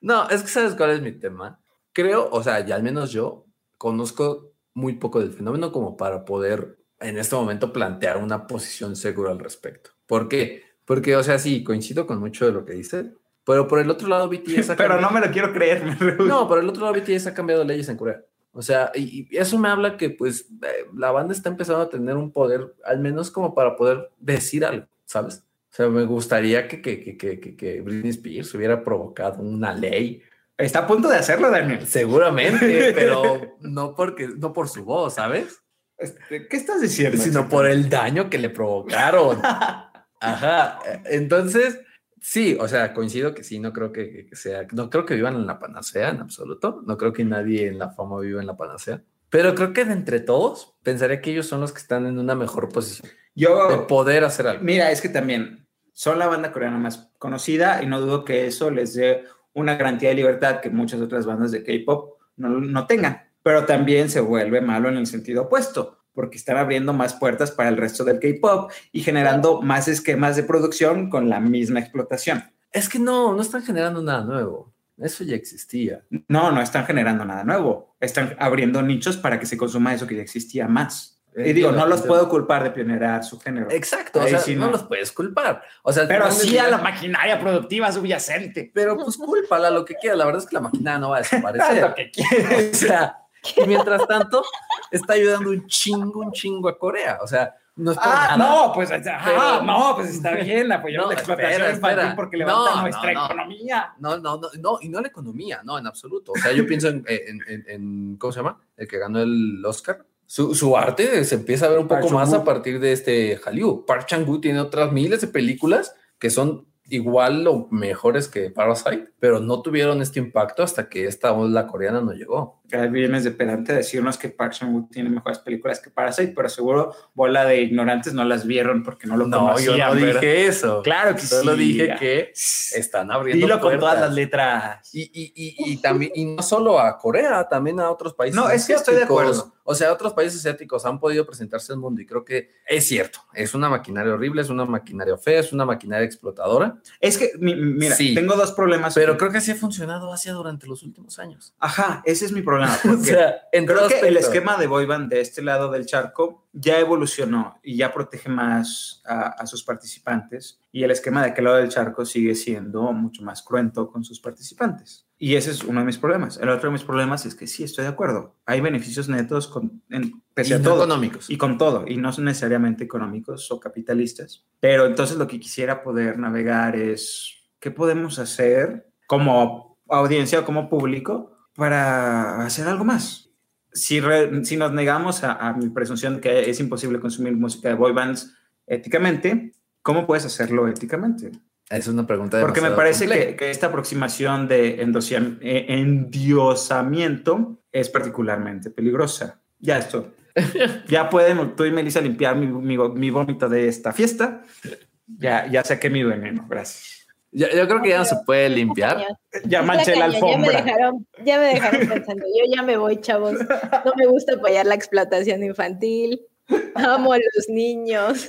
No, es que sabes cuál es mi tema. Creo, o sea, y al menos yo conozco muy poco del fenómeno como para poder en este momento plantear una posición segura al respecto. ¿Por qué? Porque, o sea, sí, coincido con mucho de lo que dice, pero por el otro lado BTS ha (laughs) Pero cambiado- no me lo quiero creer. me. No, por el otro lado BTS ha cambiado leyes en Corea. O sea, y, y eso me habla que pues eh, la banda está empezando a tener un poder, al menos como para poder decir algo, ¿sabes? O sea, me gustaría que, que, que, que, que Britney Spears hubiera provocado una ley. Está a punto de hacerlo, Daniel. Seguramente, (laughs) pero no porque, no por su voz, ¿sabes? Este, ¿Qué estás diciendo? Sino por el daño que le provocaron. (laughs) Ajá. Entonces, sí, o sea, coincido que sí, no creo que, que, sea, no creo que vivan en la panacea en absoluto. No creo que nadie en la fama viva en la panacea. Pero creo que de entre todos, pensaría que ellos son los que están en una mejor posición Yo, de poder hacer algo. Mira, es que también son la banda coreana más conocida y no dudo que eso les dé una garantía de libertad que muchas otras bandas de K-pop no, no tengan. Pero también se vuelve malo en el sentido opuesto porque están abriendo más puertas para el resto del K-pop y generando más esquemas de producción con la misma explotación. Es que no, no están generando nada nuevo. Eso ya existía. No, no están generando nada nuevo. Están abriendo nichos para que se consuma eso que ya existía más. Y digo, no los puedo culpar de pionerar su género. Exacto, o sea, sí no. no. los puedes culpar. O sea, pero sí a la maquinaria productiva subyacente. Pero pues cúlpala lo que quieras. La verdad es que la maquinaria no va a (laughs) desaparecer. lo que quieras. o sea, y mientras tanto, está ayudando un chingo, un chingo a Corea. O sea, no está ah, no, pues, ah, no, pues está bien apoyar (laughs) no, la explotación espera, espera. porque levanta no, nuestra no, economía. No, no, no, no, y no la economía, no, en absoluto. O sea, yo pienso en, (laughs) en, en, en ¿cómo se llama? El que ganó el Oscar. Su, su, arte se empieza a ver un poco Park más a partir de este Hallyu. Park Chan-wook tiene otras miles de películas que son igual o mejores que Parasite, pero no tuvieron este impacto hasta que esta ola coreana no llegó. Ahí vienes de pedante a decirnos que Park Chan-wook tiene mejores películas que Parasite, pero seguro bola de ignorantes no las vieron porque no lo No, conocían. yo no ¿verdad? dije eso. Claro que Solo sí. dije que están abriendo Dilo con todas puertas. las letras. Y, y, y, y también, y no solo a Corea, también a otros países. No, es que estoy de acuerdo. O sea, otros países asiáticos han podido presentarse al mundo y creo que es cierto. Es una maquinaria horrible, es una maquinaria fea, es una maquinaria explotadora, Es que, mi- mira, Sí. tengo dos problemas. pero creo que así ha funcionado Asia durante los últimos años. Ajá, ese es mi problema. (laughs) O porque sea, en Creo que el esquema de boy band de este lado del charco ya evolucionó y ya protege más a, a sus participantes y el esquema de aquel lado del charco sigue siendo mucho más cruento con sus participantes. Y ese es uno de mis problemas. El otro de mis problemas es que sí, estoy de acuerdo. Hay beneficios netos con, en, pese Y a todo. económicos. Y con todo, y no son necesariamente económicos o capitalistas. Pero entonces lo que quisiera poder navegar es, ¿qué podemos hacer como audiencia o como público para hacer algo más? Si, re- si nos negamos a, a mi presunción de que es imposible consumir música de boy bands éticamente, ¿cómo puedes hacerlo éticamente? Es una pregunta Porque me parece que, que esta aproximación de eh, endiosamiento es particularmente peligrosa. Ya esto. (laughs) ya pueden tú y Melissa limpiar mi, mi, mi vómito de esta fiesta. Ya, ya saqué mi veneno, gracias. Yo, yo creo que ya no se puede limpiar. Ya manché la cañón, Ya me, alfombra. dejaron, ya me dejaron pensando, yo ya me voy, chavos. No me gusta apoyar la explotación infantil. Amo a los niños.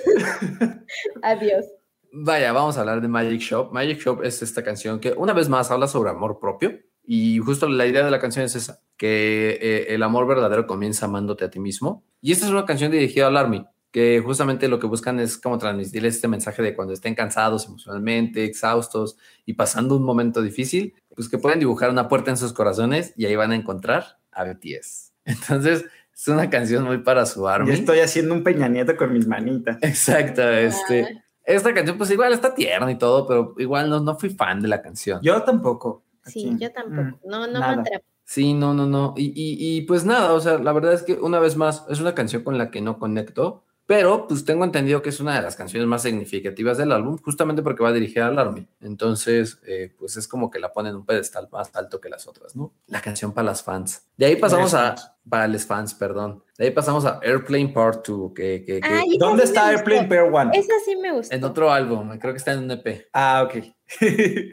(laughs) Adiós. Vaya, vamos a hablar de Magic Shop. Magic Shop es esta canción que una vez más habla sobre amor propio y justo la idea de la canción es esa, que eh, el amor verdadero comienza amándote a ti mismo. Y esta es una canción dirigida al Army, que justamente lo que buscan es como transmitirles este mensaje de cuando estén cansados emocionalmente, exhaustos y pasando un momento difícil, pues que pueden dibujar una puerta en sus corazones y ahí van a encontrar a BTS. (laughs) Entonces, es una canción muy para su Army. Yo estoy haciendo un Peña Nieto con mis manitas. Exacto, este... Esta canción, pues igual está tierna y todo, pero igual no, no fui fan de la canción. Yo tampoco. Sí, Aquí. yo tampoco. Mm, No, no nada. me atrapa. Sí, no, no, no. Y, y, y pues nada, o sea, la verdad es que una vez más es una canción con la que no conecto, pero pues tengo entendido que es una de las canciones más significativas del álbum, justamente porque va dirigida al Army. Entonces, eh, pues es como que la ponen en un pedestal más alto que las otras, ¿no? La canción para las fans. De ahí pasamos a... Para los fans, perdón. De ahí pasamos a Airplane Part 2, que, que, Ay, ¿Dónde sí está. Airplane Pair One? Esa sí me gustó. en otro álbum, creo que está en un EP. Ah, ok. (laughs)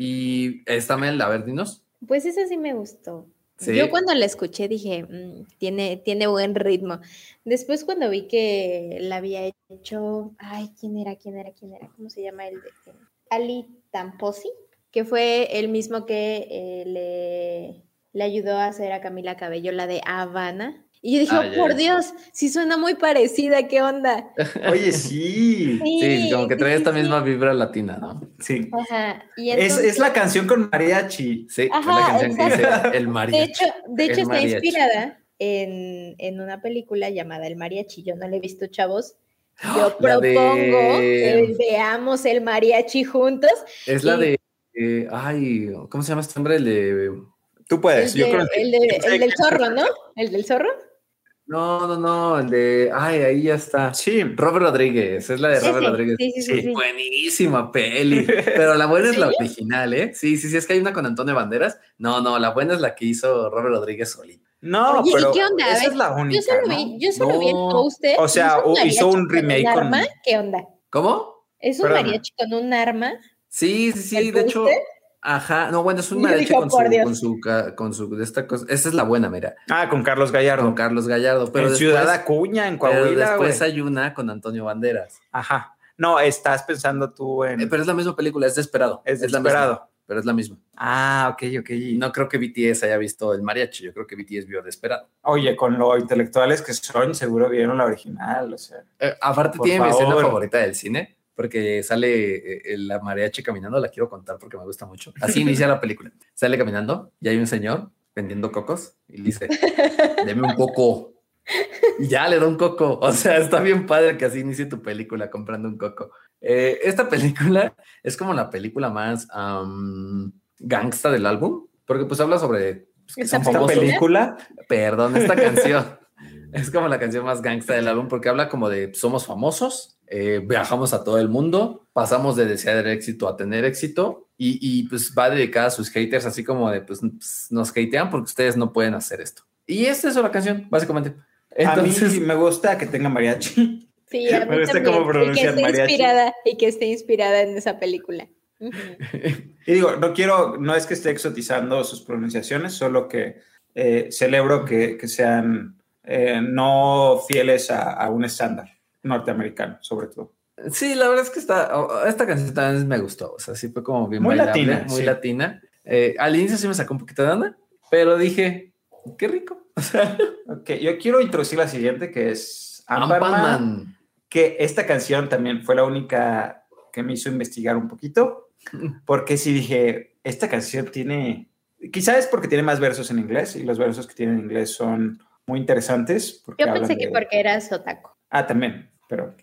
Y está Mel, a ver, dinos. Pues esa sí me gustó. Yo cuando la escuché dije, "Mm, tiene, tiene buen ritmo. Después cuando vi que la había hecho, ay, ¿quién era? ¿Quién era? ¿Quién era? ¿Cómo se llama el de Ali Tamposi? Que fue el mismo que eh, le, le ayudó a hacer a Camila Cabello la de Habana. Y yo dije, Ah, "Oh, ya, por ya. Dios, sí suena muy parecida, ¿qué onda? Oye, sí. Sí, como que trae sí, esta sí. misma vibra latina, ¿no? Sí. Ajá. Y Es, entonces- es la canción con mariachi. Sí, es Ajá, la canción que dice exacto. El De mariachi. hecho, de hecho está mariachi. inspirada en, en una película llamada El Mariachi. Yo no la he visto, chavos, Yo (gasps) de- propongo que veamos el mariachi juntos. Es la de. eh, ay, ¿cómo se llama este hombre? El de. Tú puedes. El, Yo de- creo que- el de- el del zorro, ¿no? El del zorro. No, no, no, el de. Ay, ahí ya está. Sí. Robert Rodríguez, es la de Robert Ese. Rodríguez. Sí, sí, sí, Sí. sí. Buenísima peli, (laughs) pero la buena es la ¿Sí? original, ¿eh? Sí, sí, sí, es que hay una con Antonio Banderas. No, no, la buena es la que hizo Robert Rodríguez solito. No, Oye, ¿y pero qué onda? Esa es la única. Yo solo ¿no? vi, yo solo vi el No. póster. O sea, ¿Es un hizo un remake con- arma? ¿Qué onda? ¿Cómo? ¿Es un Perdona. mariachi con un arma? Sí, sí, sí, ¿El de hecho. Ajá, no, bueno, es un mariachi con con su, con su, de esta cosa. Esa es la buena, mira, Ah, con Carlos Gallardo. con Carlos Gallardo. Pero en después, Ciudad Acuña, en pero Coahuila, güey. después hay una con Antonio Banderas. Ajá. No, estás pensando tú en. Eh, pero es la misma película, es Desperado. es la misma, pero es la misma. Ah, ok, ok. No creo que BTS haya visto el mariachi, yo creo que BTS vio Desperado. Oye, con lo intelectuales que son, seguro vieron la original, o sea. Eh, aparte tiene mi escena favor. favorita del cine, porque sale eh, eh, la mariachi caminando, la quiero contar porque me gusta mucho. Así inicia la película. Sale caminando y hay un señor vendiendo cocos y dice, deme un coco. Y ya le da un coco. O sea, está bien padre que así inicie tu película comprando un coco. Eh, esta película es como la película más am, gangsta del álbum, porque pues habla sobre... pues, ¿Esta película. Perdón, esta canción (laughs) es como la canción más gangsta del álbum porque habla como de somos famosos, eh, viajamos a todo el mundo, pasamos de desear éxito a tener éxito y, y, pues va dedicada a sus haters así como de pues, pues, nos hatean porque ustedes no pueden hacer esto. Y esta es la canción, básicamente. a mí Entonces, me gusta que tenga mariachi. Sí, a (laughs) Me mí gusta también. cómo y que pronuncian esté mariachi. inspirada y que esté inspirada en esa película. (laughs) Y digo, no quiero, no es que esté exotizando sus pronunciaciones, solo que eh, celebro que, que sean eh, no fieles a, a un estándar norteamericano, sobre todo. sí, la verdad es que esta, esta canción también me gustó. O sea, sí fue como bien Muy bailable, latina, muy sí. latina. Eh, al inicio sí me sacó un poquito de onda, pero dije, qué rico. (laughs) O sea, Ok, yo quiero introducir la siguiente, que es Ant-Man. que esta canción también fue la única que me hizo investigar un poquito, (laughs) porque sí dije, esta canción tiene, quizás es porque tiene más versos en inglés, y los versos que tiene en inglés son muy interesantes. Yo pensé que de- porque eras otaku. Ah, también, pero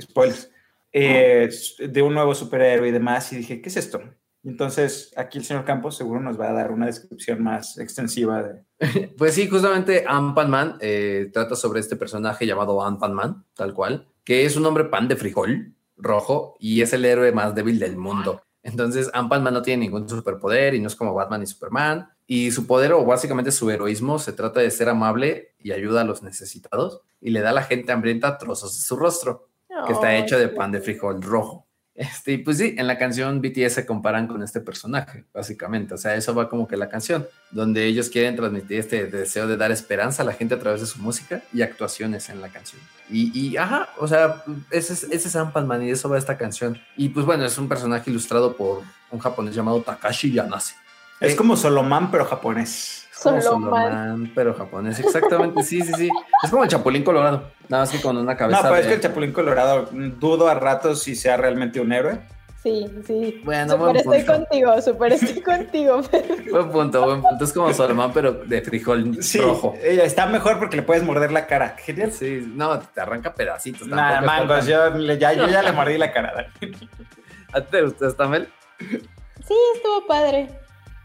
spoilers. Eh, de un nuevo superhéroe y demás, y dije, ¿qué es esto? Entonces aquí el señor Campos seguro nos va a dar una descripción más extensiva de... (laughs) Pues sí, justamente Ant-Man eh, trata sobre este personaje llamado Ant-Man, tal cual, que es un hombre pan de frijol rojo y es el héroe más débil del mundo. Entonces, Ant-Man no tiene ningún superpoder y no es como Batman y Superman. Y su poder o básicamente su heroísmo se trata de ser amable y ayuda a los necesitados y le da a la gente hambrienta trozos de su rostro, que está hecho de pan de frijol rojo. Este, y pues sí, en la canción BTS se comparan con este personaje, básicamente. O sea, eso va como que la canción, donde ellos quieren transmitir este deseo de dar esperanza a la gente a través de su música y actuaciones en la canción. Y, y ajá, o sea, ese es, ese es Ant-Man y eso va esta canción. Y pues bueno, es un personaje ilustrado por un japonés llamado Takashi Yanase. Es Eh, como Solomán, pero japonés. Como Solomon. Solomon, pero japonés, exactamente, sí, sí, sí. Es como el Chapulín Colorado, nada más que con una No, cabeza. pero es que el Chapulín Colorado dudo a ratos si sea realmente un héroe. Sí, sí. Bueno, super buen estoy punto. contigo, super estoy contigo. (laughs) Buen punto, buen punto. Es como Solomon, pero de frijol Sí, rojo. ella está mejor porque le puedes morder la cara. Genial. Sí, no, te arranca pedacitos. Nada, mangos, yo, ya, yo ya le mordí la cara. (laughs) ¿A ti te gustó esta Mel? Sí, estuvo padre.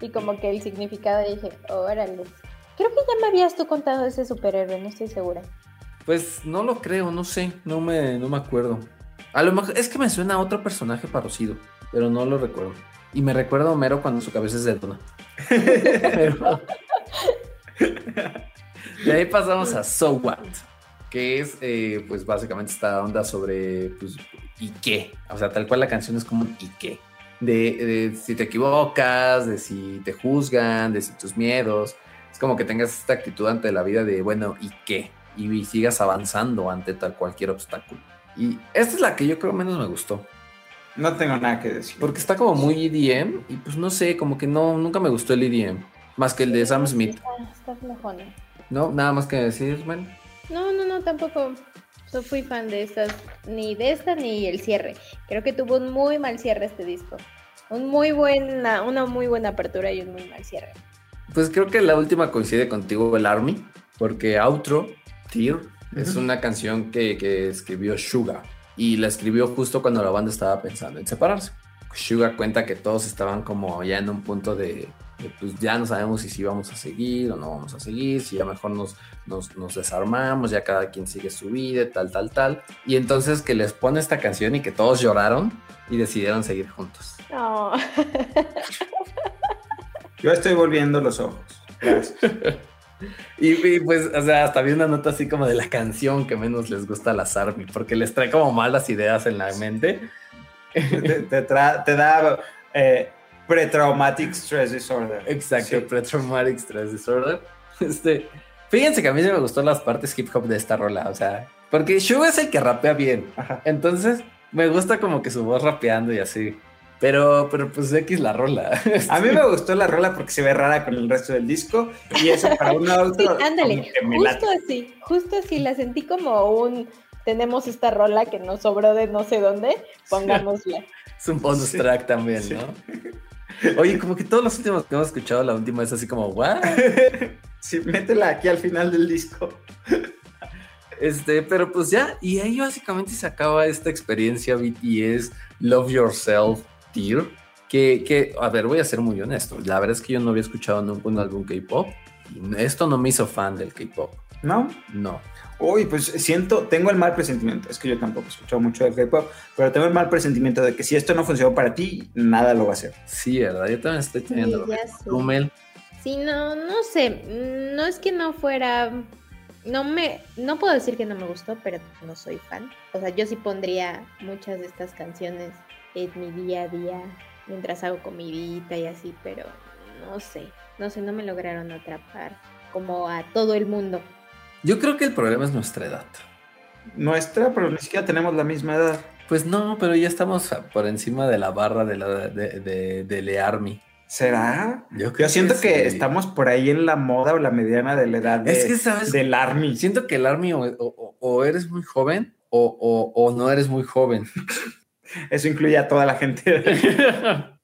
Y como que el significado dije, órale. Creo que ya me habías tú contado de ese superhéroe, no estoy segura. Pues no lo creo, no sé, no me, no me acuerdo. A lo mejor es que me suena a otro personaje parecido, pero no lo recuerdo. Y me recuerda a Homero cuando su cabeza es de dona. Pero- De ahí pasamos a So What, que es eh, pues básicamente esta onda sobre pues y qué. O sea, tal cual la canción es como y qué. De, de si te equivocas, de si te juzgan, de si tus miedos. Es como que tengas esta actitud ante la vida de bueno, ¿y qué? Y sigas avanzando ante tal cualquier obstáculo. Y esta es la que yo creo menos me gustó. No tengo nada que decir. Porque está como muy EDM y pues no sé, como que no, nunca me gustó el EDM. Más que el de Sam Smith. Está flojona. ¿No? Nada más que decir, man. No, no, no, tampoco. No fui fan de estas, ni de esta ni el cierre. Creo que tuvo un muy mal cierre este disco. Un muy buena, una muy buena apertura y un muy mal cierre. Pues creo que la última coincide contigo, el Army. Porque Outro, Tear, Es una canción que, que escribió Suga y la escribió justo cuando la banda estaba pensando en separarse. Suga cuenta que todos estaban como ya en un punto de, de, pues ya no sabemos si sí vamos a seguir o no vamos a seguir, si ya mejor nos, nos, nos, desarmamos, ya cada quien sigue su vida, tal, tal, tal. Y entonces que les pone esta canción y que todos lloraron y decidieron seguir juntos. No. Yo estoy volviendo los ojos. Gracias. (laughs) Y, y, pues, o sea, hasta vi una nota así como de la canción que menos les gusta a las ARMY, porque les trae como malas ideas en la mente. Te, te, te da eh, pre-traumatic stress disorder. Exacto, sí. pre-traumatic stress disorder. (laughs) Este, fíjense que a mí sí me gustó las partes hip hop de esta rola, o sea, porque Suga es el que rapea bien. Ajá. Entonces, me gusta como que su voz rapeando y así. Pero, pero pues X la rola. (laughs) A mí me gustó la rola porque se ve rara con el resto del disco y eso para un adulto. Sí, ándale, justo así, justo así, la sentí como un tenemos esta rola que nos sobró de no sé dónde, pongámosla. (laughs) Es un bonus sí. track también, sí. ¿no? Oye, como que todos los últimos que hemos escuchado, la última es así como, ¿what? (laughs) Sí, métela aquí al final del disco. Este, pero pues ya, y ahí básicamente se acaba esta experiencia BTS Love Yourself Tier. Que, que, a ver, voy a ser muy honesto. La verdad es que yo no había escuchado nunca un álbum K-pop. Esto no me hizo fan del K-pop. ¿No? No. Uy, pues siento, tengo el mal presentimiento. Es que yo tampoco he escuchado mucho del K-pop, pero tengo el mal presentimiento de que si esto no funcionó para ti, nada lo va a hacer. Sí, ¿verdad? Yo también estoy teniendo. Sí. Sí, no, no sé. No es que no fuera no me, no puedo decir que no me gustó, pero no soy fan. O sea, yo sí pondría muchas de estas canciones en mi día a día mientras hago comidita y así, pero no sé, no sé, no me lograron atrapar como a todo el mundo. Yo creo que el problema es nuestra edad. Nuestra, pero ni siquiera tenemos la misma edad. Pues no, pero ya estamos por encima de la barra de, la, de, de, de Learmy. ¿Será? Yo, Yo siento que, estamos por ahí en la moda o la mediana de la edad de, es que, ¿sabes? del Army. Siento que el Army o, o, o eres muy joven o, o, no eres muy joven. (laughs) Eso incluye a toda la gente. (laughs)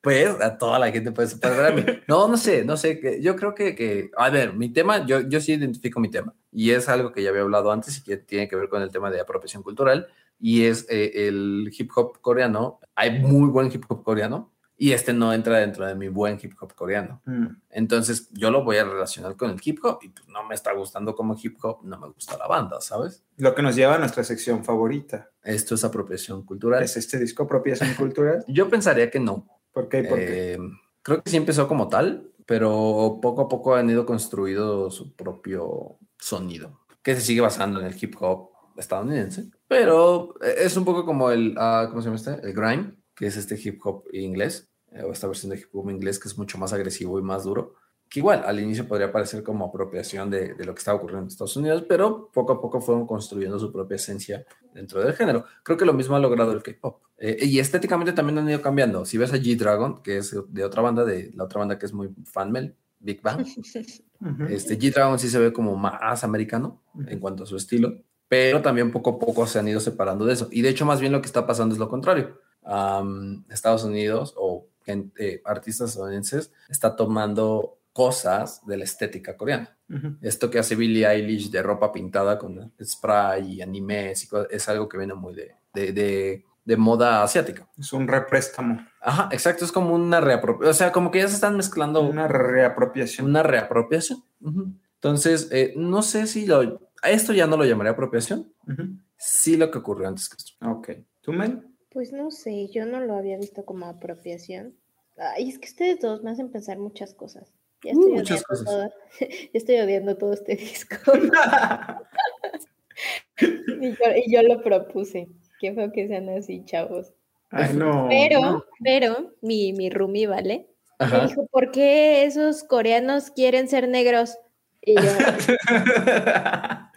pues a toda la gente puede ser Army. No, no sé, no sé. Yo creo que, que, a ver, mi tema, yo, yo sí identifico mi tema y es algo que ya había hablado antes y que tiene que ver con el tema de apropiación cultural y es eh, el hip hop coreano. Hay muy buen hip hop coreano y este no entra dentro de mi buen hip hop coreano. Mm. Entonces yo lo voy a relacionar con el hip hop y pues no me está gustando como hip hop, no me gusta la banda, ¿sabes? Lo que nos lleva a nuestra sección favorita. Esto es apropiación cultural. ¿Es este disco apropiación cultural? (laughs) yo pensaría que no. ¿Por qué? ¿Por? Eh, creo que sí empezó como tal, pero poco a poco han ido construido su propio sonido, que se sigue basando en el hip hop estadounidense, pero es un poco como el, uh, ¿cómo se llama este? El grime, que es este hip hop inglés, o esta versión de hip hop inglés que es mucho más agresivo y más duro, que igual al inicio podría parecer como apropiación de, de, lo que estaba ocurriendo en Estados Unidos, pero poco a poco fueron construyendo su propia esencia dentro del género. Creo que lo mismo ha logrado el K-pop. Eh, y estéticamente también han ido cambiando. Si ves a G-Dragon, que es de otra banda, de la otra banda que es muy fanmel, Big Bang, (laughs) uh -huh. este, G-Dragon sí se ve como más americano uh -huh. en cuanto a su estilo, pero también poco a poco se han ido separando de eso. Y de hecho, más bien lo que está pasando es lo contrario. Um, Estados Unidos o gente, eh, artistas estadounidenses está tomando cosas de la estética coreana. Uh -huh. Esto que hace Billie Eilish de ropa pintada con spray y animes y cosas, es algo que viene muy de, de, de, de, moda asiática. Es un représtamo. Ajá, exacto, es como una reapropiación. O sea, como que ya se están mezclando. Una reapropiación. Una reapropiación. Uh -huh. Entonces, eh, no sé si lo. A esto ya no lo llamaré apropiación. Uh -huh. Sí, lo que ocurrió antes que esto. Ok. ¿Tú, Mel? Pues no sé, yo no lo había visto como apropiación. Ay, es que ustedes dos me hacen pensar muchas cosas. Ya estoy, uh, muchas cosas. Todo, (laughs) ya estoy odiando todo este disco. (laughs) y, yo, y, yo, lo propuse. Qué feo que sean así, chavos. Ay, no. Pero, no. pero, mi, mi roomie, ¿vale? Ajá. Me dijo, ¿por qué esos coreanos quieren ser negros? Y yo, (laughs)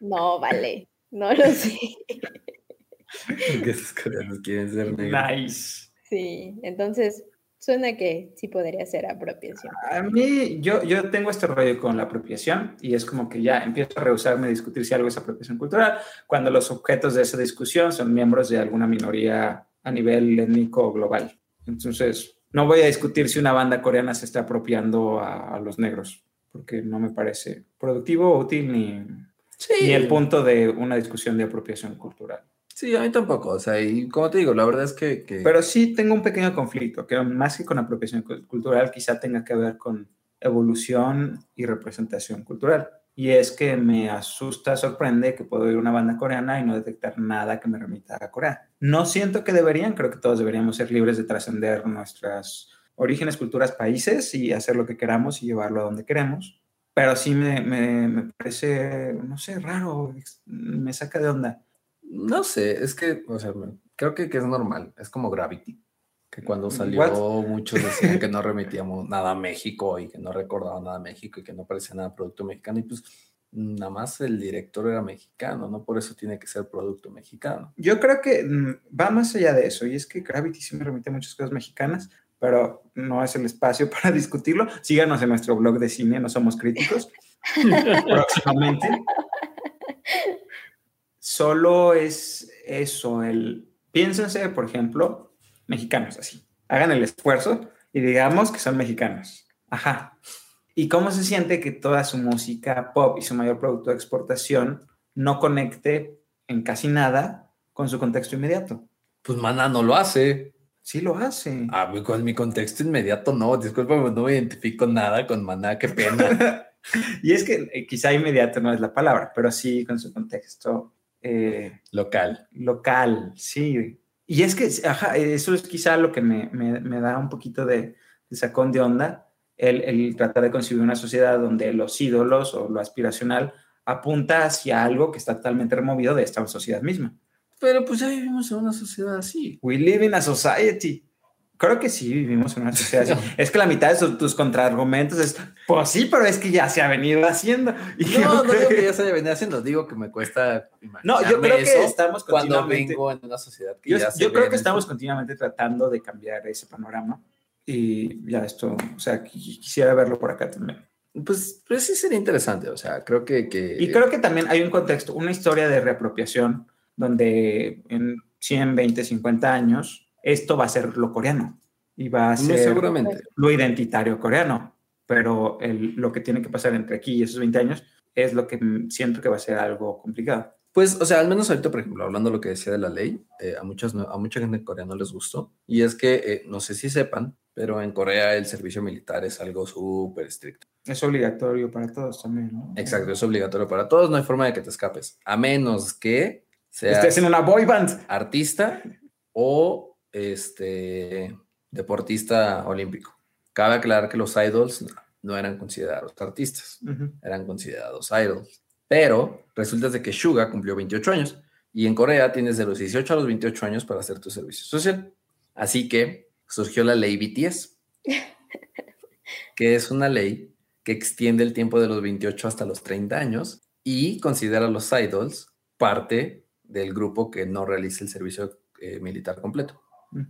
no, vale, no lo sé. Porque esos coreanos quieren ser negros. Nice. Sí, entonces suena que sí podría ser apropiación. A mí, yo, yo tengo este rollo con la apropiación y es como que ya empiezo a rehusarme a discutir si algo es apropiación cultural cuando los objetos de esa discusión son miembros de alguna minoría a nivel étnico o global. Entonces, no voy a discutir si una banda coreana se está apropiando a, a los negros, porque no me parece productivo, útil ni, Sí. ni el punto de una discusión de apropiación cultural. Sí, a mí tampoco. O sea, y como te digo, la verdad es que. que- Pero sí tengo un pequeño conflicto, que más que con apropiación cu- cultural, quizá tenga que ver con evolución y representación cultural. Y es que me asusta, sorprende que puedo ir a una banda coreana y no detectar nada que me remita a Corea. No siento que deberían, creo que todos deberíamos ser libres de trascender nuestras orígenes, culturas, países y hacer lo que queramos y llevarlo a donde queremos. Pero sí me, me, me parece, no sé, raro, me saca de onda. No sé, es que, o sea, creo que, que es normal. Es como Gravity. Que cuando salió, What? muchos decían que no (laughs) remitíamos nada a México y que no recordaban nada a México y que no parecía nada producto mexicano. Y pues, nada más el director era mexicano, no por eso tiene que ser producto mexicano. Yo creo que mm, va más allá de eso, y es que Gravity sí me remite a muchas cosas mexicanas, pero no es el espacio (laughs) para discutirlo. Síganos en nuestro blog de cine, no somos críticos, (laughs) próximamente. Solo es eso, el... Piénsense, por ejemplo, mexicanos así. Hagan el esfuerzo y digamos que son mexicanos. Ajá. ¿Y cómo se siente que toda su música pop y su mayor producto de exportación no conecte en casi nada con su contexto inmediato? Pues Maná no lo hace. Sí lo hace. Ah, con mi contexto inmediato no. Discúlpame, no me identifico nada con Maná, qué pena. (laughs) y es que eh, quizá inmediato no es la palabra, pero sí con su contexto eh, Local. local, sí. Y es que, ajá, eso es quizá lo que me, me- me da un poquito de, de sacón de onda, el, el tratar de concebir una sociedad donde los ídolos o lo aspiracional apunta hacia algo que está totalmente removido de esta sociedad misma. Pero pues ya vivimos en una sociedad así. We live in a society. Creo que sí, vivimos en una sociedad así. (laughs) (laughs) es que la mitad de su- tus contraargumentos es, pues sí, pero es que ya se ha venido haciendo. (laughs) Y No, no creo digo que- ya se haya venido haciendo, digo que me cuesta No, yo creo que estamos cuando continuamente... vengo en una sociedad que Yo, ya se yo creo que el estamos sur. continuamente tratando de cambiar ese panorama y ya esto, o sea, qui- quisiera verlo por acá también. Pues, pues sí sería interesante, o sea, creo que... que Y creo que también hay un contexto, una historia de reapropiación donde en 100, 20, 50 años esto va a ser lo coreano y va a ser seguramente. lo identitario coreano, pero el- lo que tiene que pasar entre aquí y esos 20 años es lo que siento que va a ser algo complicado. Pues, o sea, al menos ahorita, por ejemplo, hablando de lo que decía de la ley, eh, a, muchas, a mucha gente en Corea no les gustó. Y es que, eh, no sé si sepan, pero en Corea el servicio militar es algo súper estricto. Es obligatorio para todos también, ¿no? Exacto, es obligatorio para todos, no hay forma de que te escapes, a menos que seas Estés en una boy band. artista o este deportista olímpico. Cabe aclarar que los idols no, eran considerados artistas, Ujú. eran considerados idols. Pero resulta de que Suga cumplió 28 años y en Corea tienes de los 18 a los 28 años para hacer tu servicio social. Así que surgió la ley BTS, (laughs) que es una ley que extiende el tiempo de los 28 hasta los 30 años y considera a los idols parte del grupo que no realiza el servicio eh, militar completo.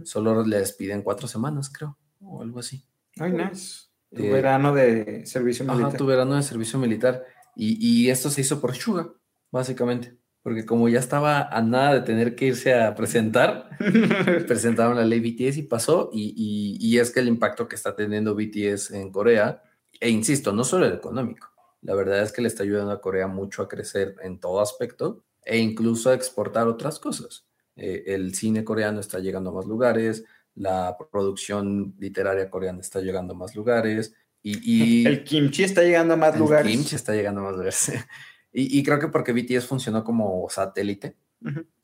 Solo les piden cuatro semanas, creo, o algo así. Ay, nice. Tu Eh, verano de servicio Ajá, militar. tu verano de servicio militar. Y, y esto se hizo por Suga, básicamente. Porque como ya estaba a nada de tener que irse a presentar, (laughs) presentaron la ley BTS y pasó. Y, y- y es que el impacto que está teniendo BTS en Corea, e insisto, no solo el económico, la verdad es que le está ayudando a Corea mucho a crecer en todo aspecto e incluso a exportar otras cosas. Eh, el cine coreano está llegando a más lugares, la producción literaria coreana está llegando a más lugares. Y, y El kimchi está llegando a más el lugares. kimchi está llegando a más lugares. (laughs) Y, y creo que porque BTS funcionó como satélite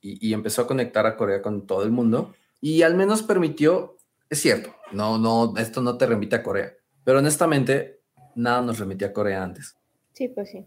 y, y empezó a conectar a Corea con todo el mundo y al menos permitió, es cierto, no, no, esto no te remite a Corea, pero honestamente nada nos remitía a Corea antes. Sí, pues sí.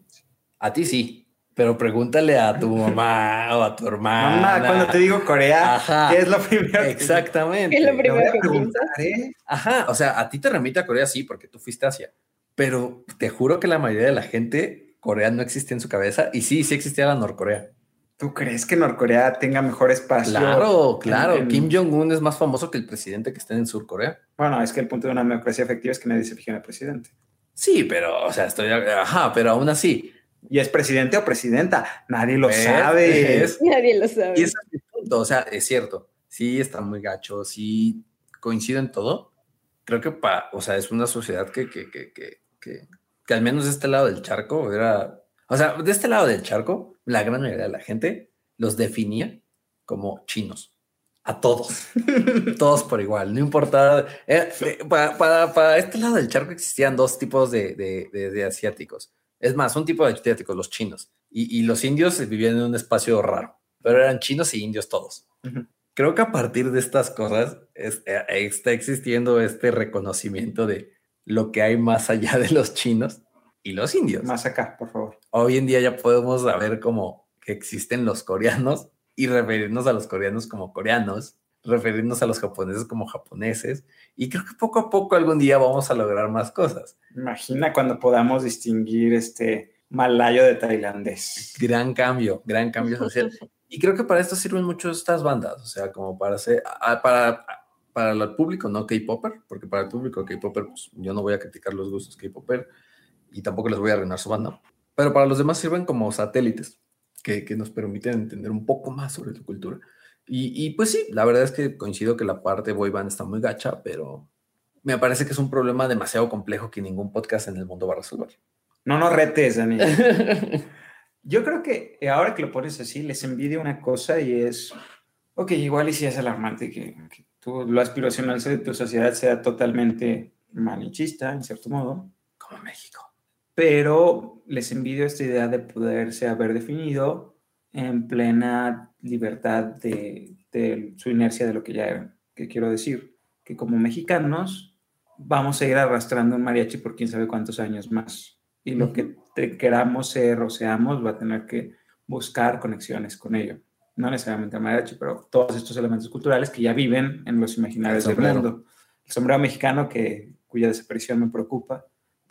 A ti sí, pero pregúntale a tu mamá o a tu hermana. Mamá, cuando te digo Corea, Ajá. ¿qué es lo primero? que- Exactamente. ¿Qué es lo primero a que preguntar, ¿eh? Ajá, o sea, a ti te remite a Corea, sí, porque tú fuiste a Asia, pero te juro que la mayoría de la gente, Corea no existe en su cabeza, y sí, sí existía la Norcorea. ¿Tú crees que Norcorea tenga mejor espacio? Claro, claro, en- Kim Jong-un es más famoso que el presidente que está en Sur Corea. Bueno, es que el punto de una democracia efectiva es que nadie se fije en el presidente. Sí, pero, o sea, estoy, ajá, pero aún así. Y es presidente o presidenta, nadie lo ¿ves? sabe. ¿Ves? (laughs) Nadie lo sabe. Y ese es mi punto, o sea, es cierto, sí está muy gacho, sí coincido en todo. Creo que, pa, o sea, es una sociedad que, que, que, que, que, que al menos de este lado del charco era, O sea, de este lado del charco, la gran mayoría de la gente los definía como chinos. A todos. (laughs) todos por igual. No importaba. Eh, eh, para, para, para, este lado del charco existían dos tipos de, de, de, de asiáticos. Es más, un tipo de asiáticos, los chinos. Y, y, los indios vivían en un espacio raro, pero eran chinos y indios todos. Uh -huh. Creo que a partir de estas cosas es, eh, está existiendo este reconocimiento de lo que hay más allá de los chinos y los indios. Más acá, por favor. Hoy en día ya podemos saber como que existen los coreanos y referirnos a los coreanos como coreanos, referirnos a los japoneses como japoneses. Y creo que poco a poco algún día vamos a lograr más cosas. Imagina cuando podamos distinguir este malayo de tailandés. Gran cambio, gran cambio social. y creo que para esto sirven mucho estas bandas, o sea, como para hacer, para, para el público no K-Popper, porque para el público K-Popper, pues yo no voy a criticar los gustos K-Popper y tampoco les voy a arruinar su banda, pero para los demás sirven como satélites que, que nos permiten entender un poco más sobre tu cultura. Y, y, pues sí, la verdad es que coincido que la parte boy band está muy gacha, pero me parece que es un problema demasiado complejo que ningún podcast en el mundo va a resolver. No nos retes, Dani. (laughs) Yo creo que ahora que lo pones así, les envidio una cosa y es, ok, igual y si es alarmante que, que tú, lo aspiracional de tu sociedad sea totalmente manichista, en cierto modo. Como México. Pero les envidio esta idea de poderse haber definido en plena libertad de, de su inercia de lo que ya eran. Que quiero decir que como mexicanos vamos a ir arrastrando un mariachi por quién sabe cuántos años más y lo que te queramos ser o seamos va a tener que buscar conexiones con ello. No necesariamente el mariachi, pero todos estos elementos culturales que ya viven en los imaginarios del mundo. El sombrero mexicano, que, cuya desaparición me preocupa.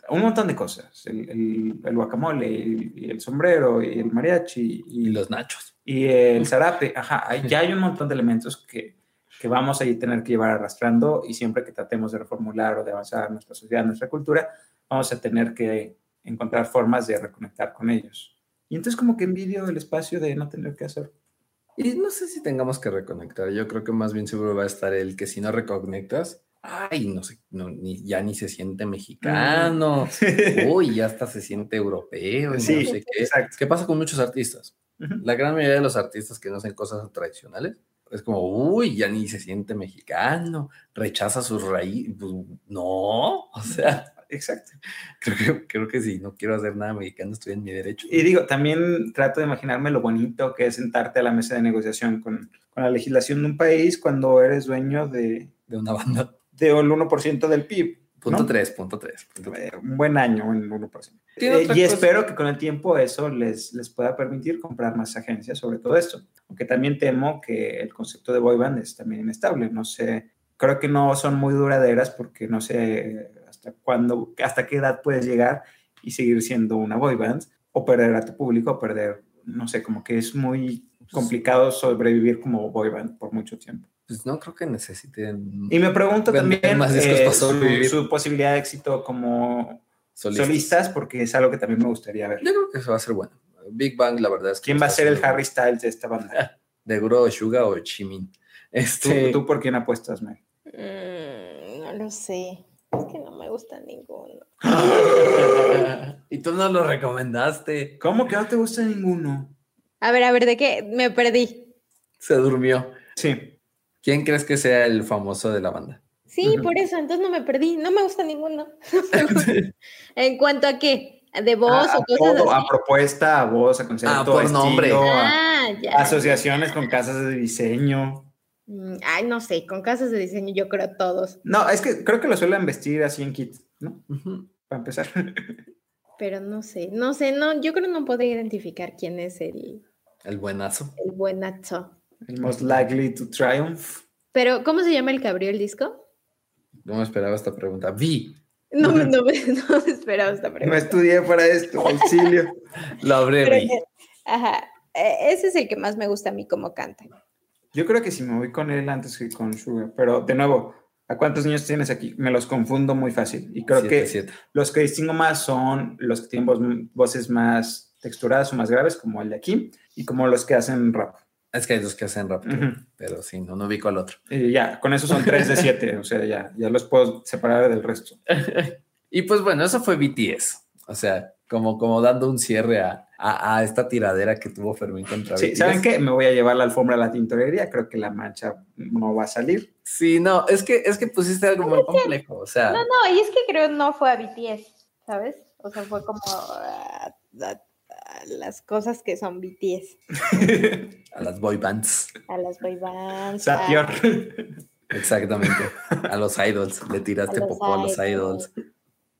Un montón de cosas. El, el, el guacamole, y el, el, sombrero, y el mariachi. Y, y los nachos. Y el zarape. Ajá, ya hay un montón de elementos que, que vamos a tener que llevar arrastrando y siempre que tratemos de reformular o de avanzar nuestra sociedad, nuestra cultura, vamos a tener que encontrar formas de reconectar con ellos. Y entonces como que envidio el espacio de no tener que hacer. Y no sé si tengamos que reconectar. Yo creo que más bien seguro va a estar el que si no reconectas, ay, no sé, no, ni, ya ni se siente mexicano. Mm. (laughs) Uy, ya hasta se siente europeo. Sí, no sé qué. exacto. ¿Qué pasa con muchos artistas? Uh -huh. La gran mayoría de los artistas que no hacen cosas tradicionales es como, uy, ya ni se siente mexicano, rechaza sus raíces. Pues, no, o sea, exacto. Creo que, creo que sí, no quiero hacer nada mexicano, estoy en mi derecho. Y digo, también trato de imaginarme lo bonito que es sentarte a la mesa de negociación con, con la legislación de un país cuando eres dueño de... De una banda. De un 1% del PIB. Punto 3, punto 3. Eh, un buen año, un 1%. Eh, y cosa? espero que con el tiempo eso les, les pueda permitir comprar más agencias sobre todo esto. Aunque también temo que el concepto de boy band es también inestable. No sé, creo que no son muy duraderas porque no sé hasta cuándo, hasta qué edad puedes llegar y seguir siendo una boy band o perder a tu público, o perder, no sé, como que es muy complicado sobrevivir como boy band por mucho tiempo. Pues no creo que necesiten. Y me pregunto también más discos eh, para sobrevivir. Su, su, posibilidad de éxito como solistas. solistas. porque es algo que también me gustaría ver. Yo creo que eso va a ser bueno. Big Bang, la verdad es que. ¿Quién va a ser el Harry Styles de esta banda? (laughs) ¿De Guro Suga o Chimin? Este... ¿Tú, ¿Tú, por quién apuestas, Mel? Mm, no lo sé. Es que no me gusta ninguno. (laughs) y tú no lo recomendaste. ¿Cómo que no te gusta ninguno? A ver, a ver, ¿de qué? Me perdí. Se durmió. Sí. ¿Quién crees que sea el famoso de la banda? Sí, por eso, entonces no me perdí. No me gusta ninguno. (laughs) ¿En cuanto a qué? ¿De voz a, o cosas todo, así? A propuesta, a voz, a concepto, ah, por a nombre. Ah, ya. asociaciones con casas de diseño. Mm, Ay, no sé, con casas de diseño yo creo todos. No, es que creo que lo suelen vestir así en kit, ¿no? Uh -huh. Para empezar. (laughs) Pero no sé, no sé, no, yo creo que no podría identificar quién es el... El buenazo. El buenazo. El most likely to triumph. Pero, ¿cómo se llama el que abrió el disco? No me esperaba esta pregunta. Vi. No, no, no, me, no me esperaba esta (laughs) pregunta. No estudié para esto, auxilio. Lo Vi. Ajá, e, ese es el que más me gusta a mí como canta. Yo creo que sí me voy con él antes que con Sugar, pero de nuevo, ¿a cuántos niños tienes aquí? Me los confundo muy fácil y creo Siete, que siete. los que distingo más son los que tienen voces más texturadas o más graves, como el de aquí, y como los que hacen rap. Es que hay dos que hacen rap, Uh -huh. pero sí, no, no ubico al otro. Y ya, con eso son tres de siete, o sea, ya, ya los puedo separar del resto. (laughs) y pues bueno, eso fue BTS. O sea, como, como dando un cierre a, a, a esta tiradera que tuvo Fermín contra Sí, BTS. ¿saben qué? Me voy a llevar la alfombra a la tintorería. Creo que la mancha no va a salir. Sí, no, es que, es que pusiste algo muy complejo. O sea, No, no, y es que creo no fue a BTS, ¿sabes? O sea, fue como a, a- las cosas que son BTS, (laughs) a las boy bands. a las boy bands, a-. (laughs) Exactamente. A los idols. Le tiraste a poco a los idols.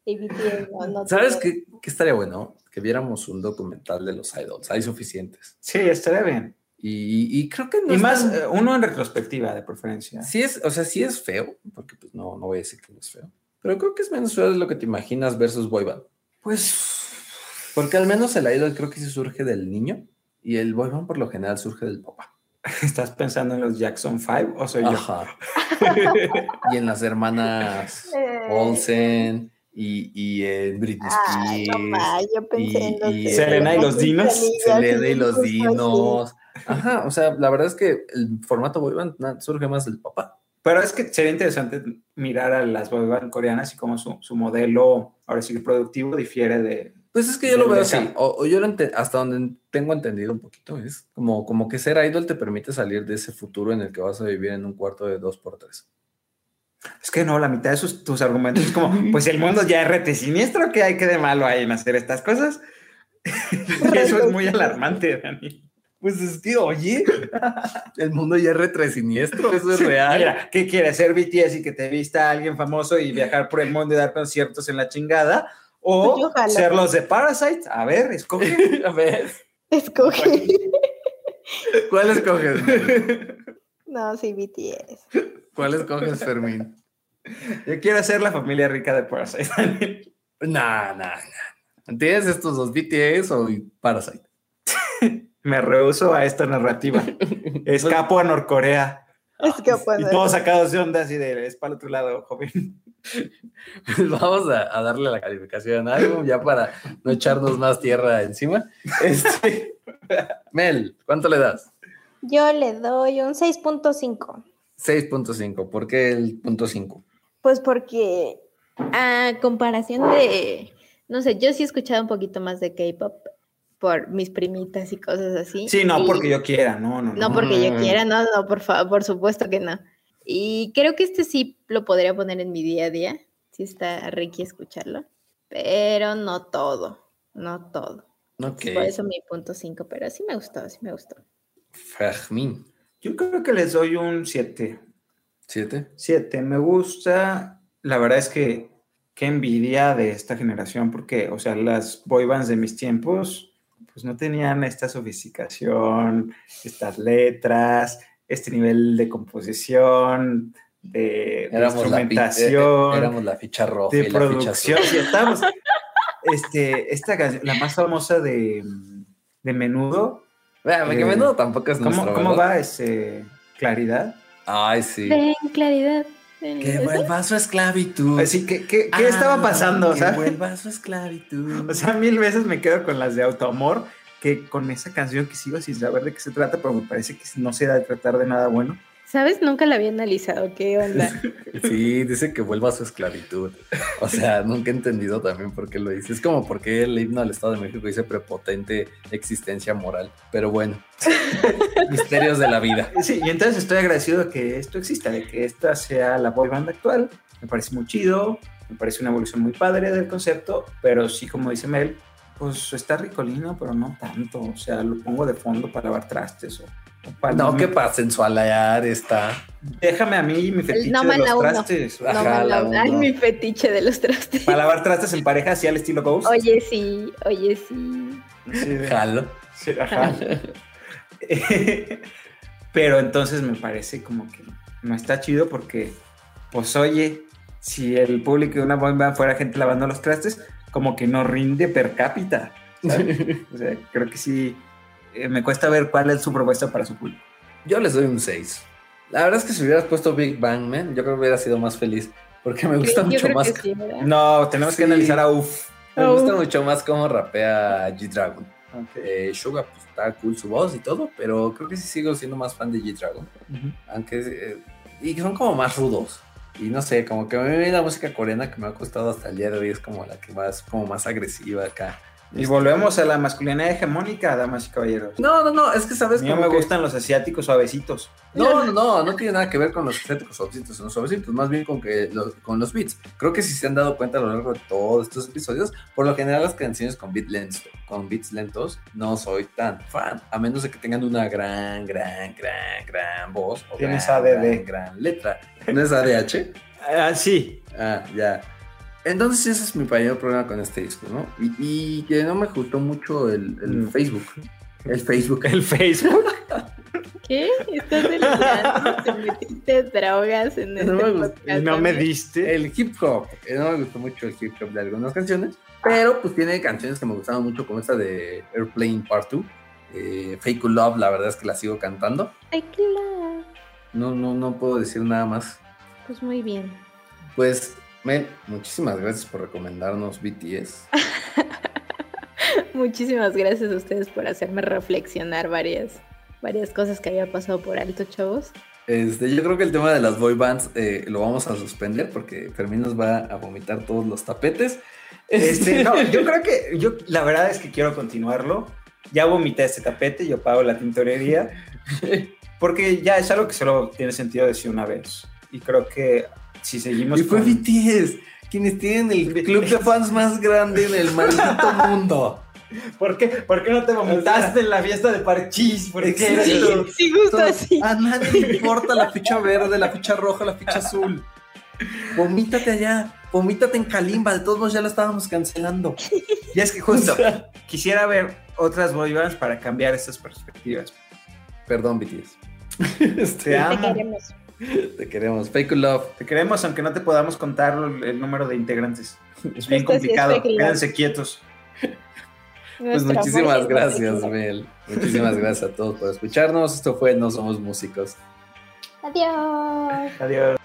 Y BTS no, no ¿Sabes qué, qué estaría bueno? Que viéramos un documental de los idols. Hay suficientes. Sí, estaría bien. Y, y creo que no y es más, tan- eh, uno en retrospectiva, de preferencia. Sí es, o sea, sí es feo, porque pues no, no voy a decir que no es feo. Pero creo que es menos feo de lo que te imaginas versus boy band. Pues, Porque al menos el idol creo que sí surge del niño y el boy band por lo general surge del papá. (laughs) ¿estás pensando en los Jackson 5 o soy yo? Ajá. (laughs) y en las hermanas Eh, Olsen y, y en Britney Ay, no, Spears. ma, yo pensé en los y- Selena y los dinos, Selena y los dinos. Ajá, o sea, la verdad es que el formato boy band na- surge más del papá. Pero es que sería interesante mirar a las boy band coreanas y cómo su, su modelo, ahora sí, productivo difiere de... Pues es que yo lo veo así, o, o yo lo hasta donde tengo entendido un poquito, es como, como que ser idol te permite salir de ese futuro en el que vas a vivir en un cuarto de dos por tres. Es que no, la mitad de sus, tus argumentos es como, pues el mundo ya es rete siniestro, ¿qué hay que de malo hay en hacer estas cosas? (laughs) eso es muy alarmante, Dani. Pues es que, oye, el mundo ya es retrasiniestro, eso es real. Mira, ¿qué quieres? ¿Ser BTS y que te vista alguien famoso y viajar por el mundo y dar conciertos en la chingada? ¿O Pues ser los de Parasite? A ver, escoge. (laughs) A ver, Escogí. (laughs) ¿cuál escoges? No, sí, BTS. ¿Cuál escoges, Fermín? Yo quiero ser la familia rica de Parasite. Nah, nah, nah. ¿Tienes estos dos BTS o Parasite? (laughs) Me rehuso a esta narrativa. Escapo a Norcorea. Es que Y pues, todos sacados de onda así de es para el otro lado, joven. Pues (laughs) vamos a, a darle la calificación a algo ya para no echarnos más tierra encima. (laughs) Este, Mel, ¿cuánto le das? yo le doy un 6.5. 6.5. ¿Por qué el punto 5? Pues porque a comparación de, no sé, yo sí he escuchado un poquito más de K-pop por mis primitas y cosas así. Sí, no y- porque yo quiera, no, no, no. No porque yo Mm. quiera, no, no, por favor, por supuesto que no. Y creo que este sí lo podría poner en mi día a día. Sí está ricky escucharlo. Pero no todo, no todo. Ok. Por eso mi punto 5, pero sí me gustó, sí me gustó. Fermín. Yo creo que les doy un 7. ¿Siete? 7. Me gusta. La verdad es que qué envidia de esta generación, porque, o sea, las boy bands de mis tiempos, pues no tenían esta sofisticación, estas letras, este nivel de composición, de, Éramos la, eh, instrumentación. eh, éramos la ficha roja de y la ficha producción. azul. Y estamos. Este, esta canción, la más famosa de, de Menudo. Bueno, que Eh, menudo tampoco es ¿Cómo, nuestro, cómo va ese Claridad? Ay, sí. Ten claridad. ten- Que ¿ese? vuelva a su esclavitud. Así que, ¿qué, qué estaba Ah, pasando? Que vuelva a su esclavitud. (laughs) O sea, mil veces me quedo con las de autoamor que con esa canción que sigo sin saber de qué se trata, pero me parece que no se da de tratar de nada bueno. ¿Sabes? Nunca la había analizado. ¿Qué onda? (laughs) Sí, dice que vuelva a su esclavitud. O sea, nunca he entendido también por qué lo dice. Es como porque el himno al Estado de México dice prepotente existencia moral. Pero bueno, (laughs) misterios de la vida. Sí, y entonces estoy agradecido de que esto exista, de que esta sea la boy band actual. Me parece muy chido, me parece una evolución muy padre del concepto, pero sí, como dice Mel, pues está ricolino, pero no tanto. O sea, lo pongo de fondo para lavar trastes o, o para... No, ¿qué pasa? En su alear está. Déjame a mí mi fetiche no de los uno. trastes. No Ajá, me la la- Ay, uno. mi fetiche de los trastes. Para lavar trastes en pareja, así al estilo Ghost. Oye, sí, oye, sí. Sí, Jalo. sí, ajá. (laughs) Pero entonces me parece como que no está chido porque, pues oye, si el público de una boy band fuera gente lavando los trastes, como que no rinde per cápita. ¿sabes? (laughs) O sea, creo que sí, eh, me cuesta ver cuál es su propuesta para su público. Yo les doy un 6. La verdad es que si hubieras puesto Big Bang Man, yo creo que hubiera sido más feliz. Porque me gusta Yo mucho más. que sí. No, tenemos que Sí. analizar a UF. Me Oh. gusta mucho más cómo rapea G-Dragon. Eh, Suga, pues está cool su voz y todo, pero creo que sí sigo siendo más fan de G-Dragon. Aunque. eh, y que son como más rudos. Y no sé, como que a mí la música coreana que me ha costado hasta el día de hoy es como la que más, como más agresiva acá. Y volvemos a la masculinidad hegemónica, damas y caballeros. No, no, no, es que sabes A mí no me que- gustan los asiáticos suavecitos. No, no, no, no tiene nada que ver con los estéticos suavecitos o no suavecitos, más bien con, que los, con los beats. Creo que si se han dado cuenta a lo largo de todos estos episodios, por lo general las canciones con, beat lento, con beats lentos no soy tan fan, a menos de que tengan una gran, gran, gran, gran voz o Tienes gran, ADD. gran, gran letra. ¿No es ADH? Ah, sí. Ah, ya. Entonces ese es mi mayor problema con este disco, ¿no? Y, y que no me gustó mucho el, el Mm. Facebook. El Facebook. (laughs) El Facebook. (laughs) ¿Qué? ¿Estás delirando? ¿Te metiste drogas en este No me gusta, podcast? No me diste. El hip hop. No me gustó mucho el hip hop de algunas canciones, pero pues tiene canciones que me gustaban mucho, como esta de Airplane Part 2. eh, Fake Love, la verdad es que la sigo cantando. Ay, claro. No, no, no puedo decir nada más. Pues muy bien. Pues, Mel, muchísimas gracias por recomendarnos BTS. (laughs) Muchísimas gracias a ustedes por hacerme reflexionar varias, varias cosas que había pasado por alto, chavos. Este, yo creo que el tema de las boy bands eh, lo vamos a suspender porque Fermín nos va a vomitar todos los tapetes. Este, no, (laughs) yo creo que, yo la verdad es que quiero continuarlo. Ya vomité este tapete, yo pago la tintorería. (laughs) Porque ya es algo que solo tiene sentido decir una vez. Y creo que si seguimos Y fue con- BTS, quienes tienen el club de fans más grande en el maldito (laughs) mundo. ¿Por qué, ¿Por qué no te vomitaste en la fiesta de Parchís? ¿Por qué Exacto. esto? Sí, justo Todo- así. A nadie le importa la ficha verde, la ficha roja, la ficha azul. Vomítate allá, vomítate en Kalimba, de todos modos ya la estábamos cancelando. Y es que justo (laughs) quisiera ver otras boy bands para cambiar estas perspectivas. Perdón, BTS. Te Este, Te amo. queremos. Te queremos. Fake love. Te queremos, aunque no te podamos contar el, número de integrantes. (laughs) Es bien Esto sí es complicado. Quédense quietos. (laughs) Pues muchísimas gracias, Mel. Muchísimas gracias a todos por escucharnos. Esto fue No Somos Músicos. Adiós. Adiós.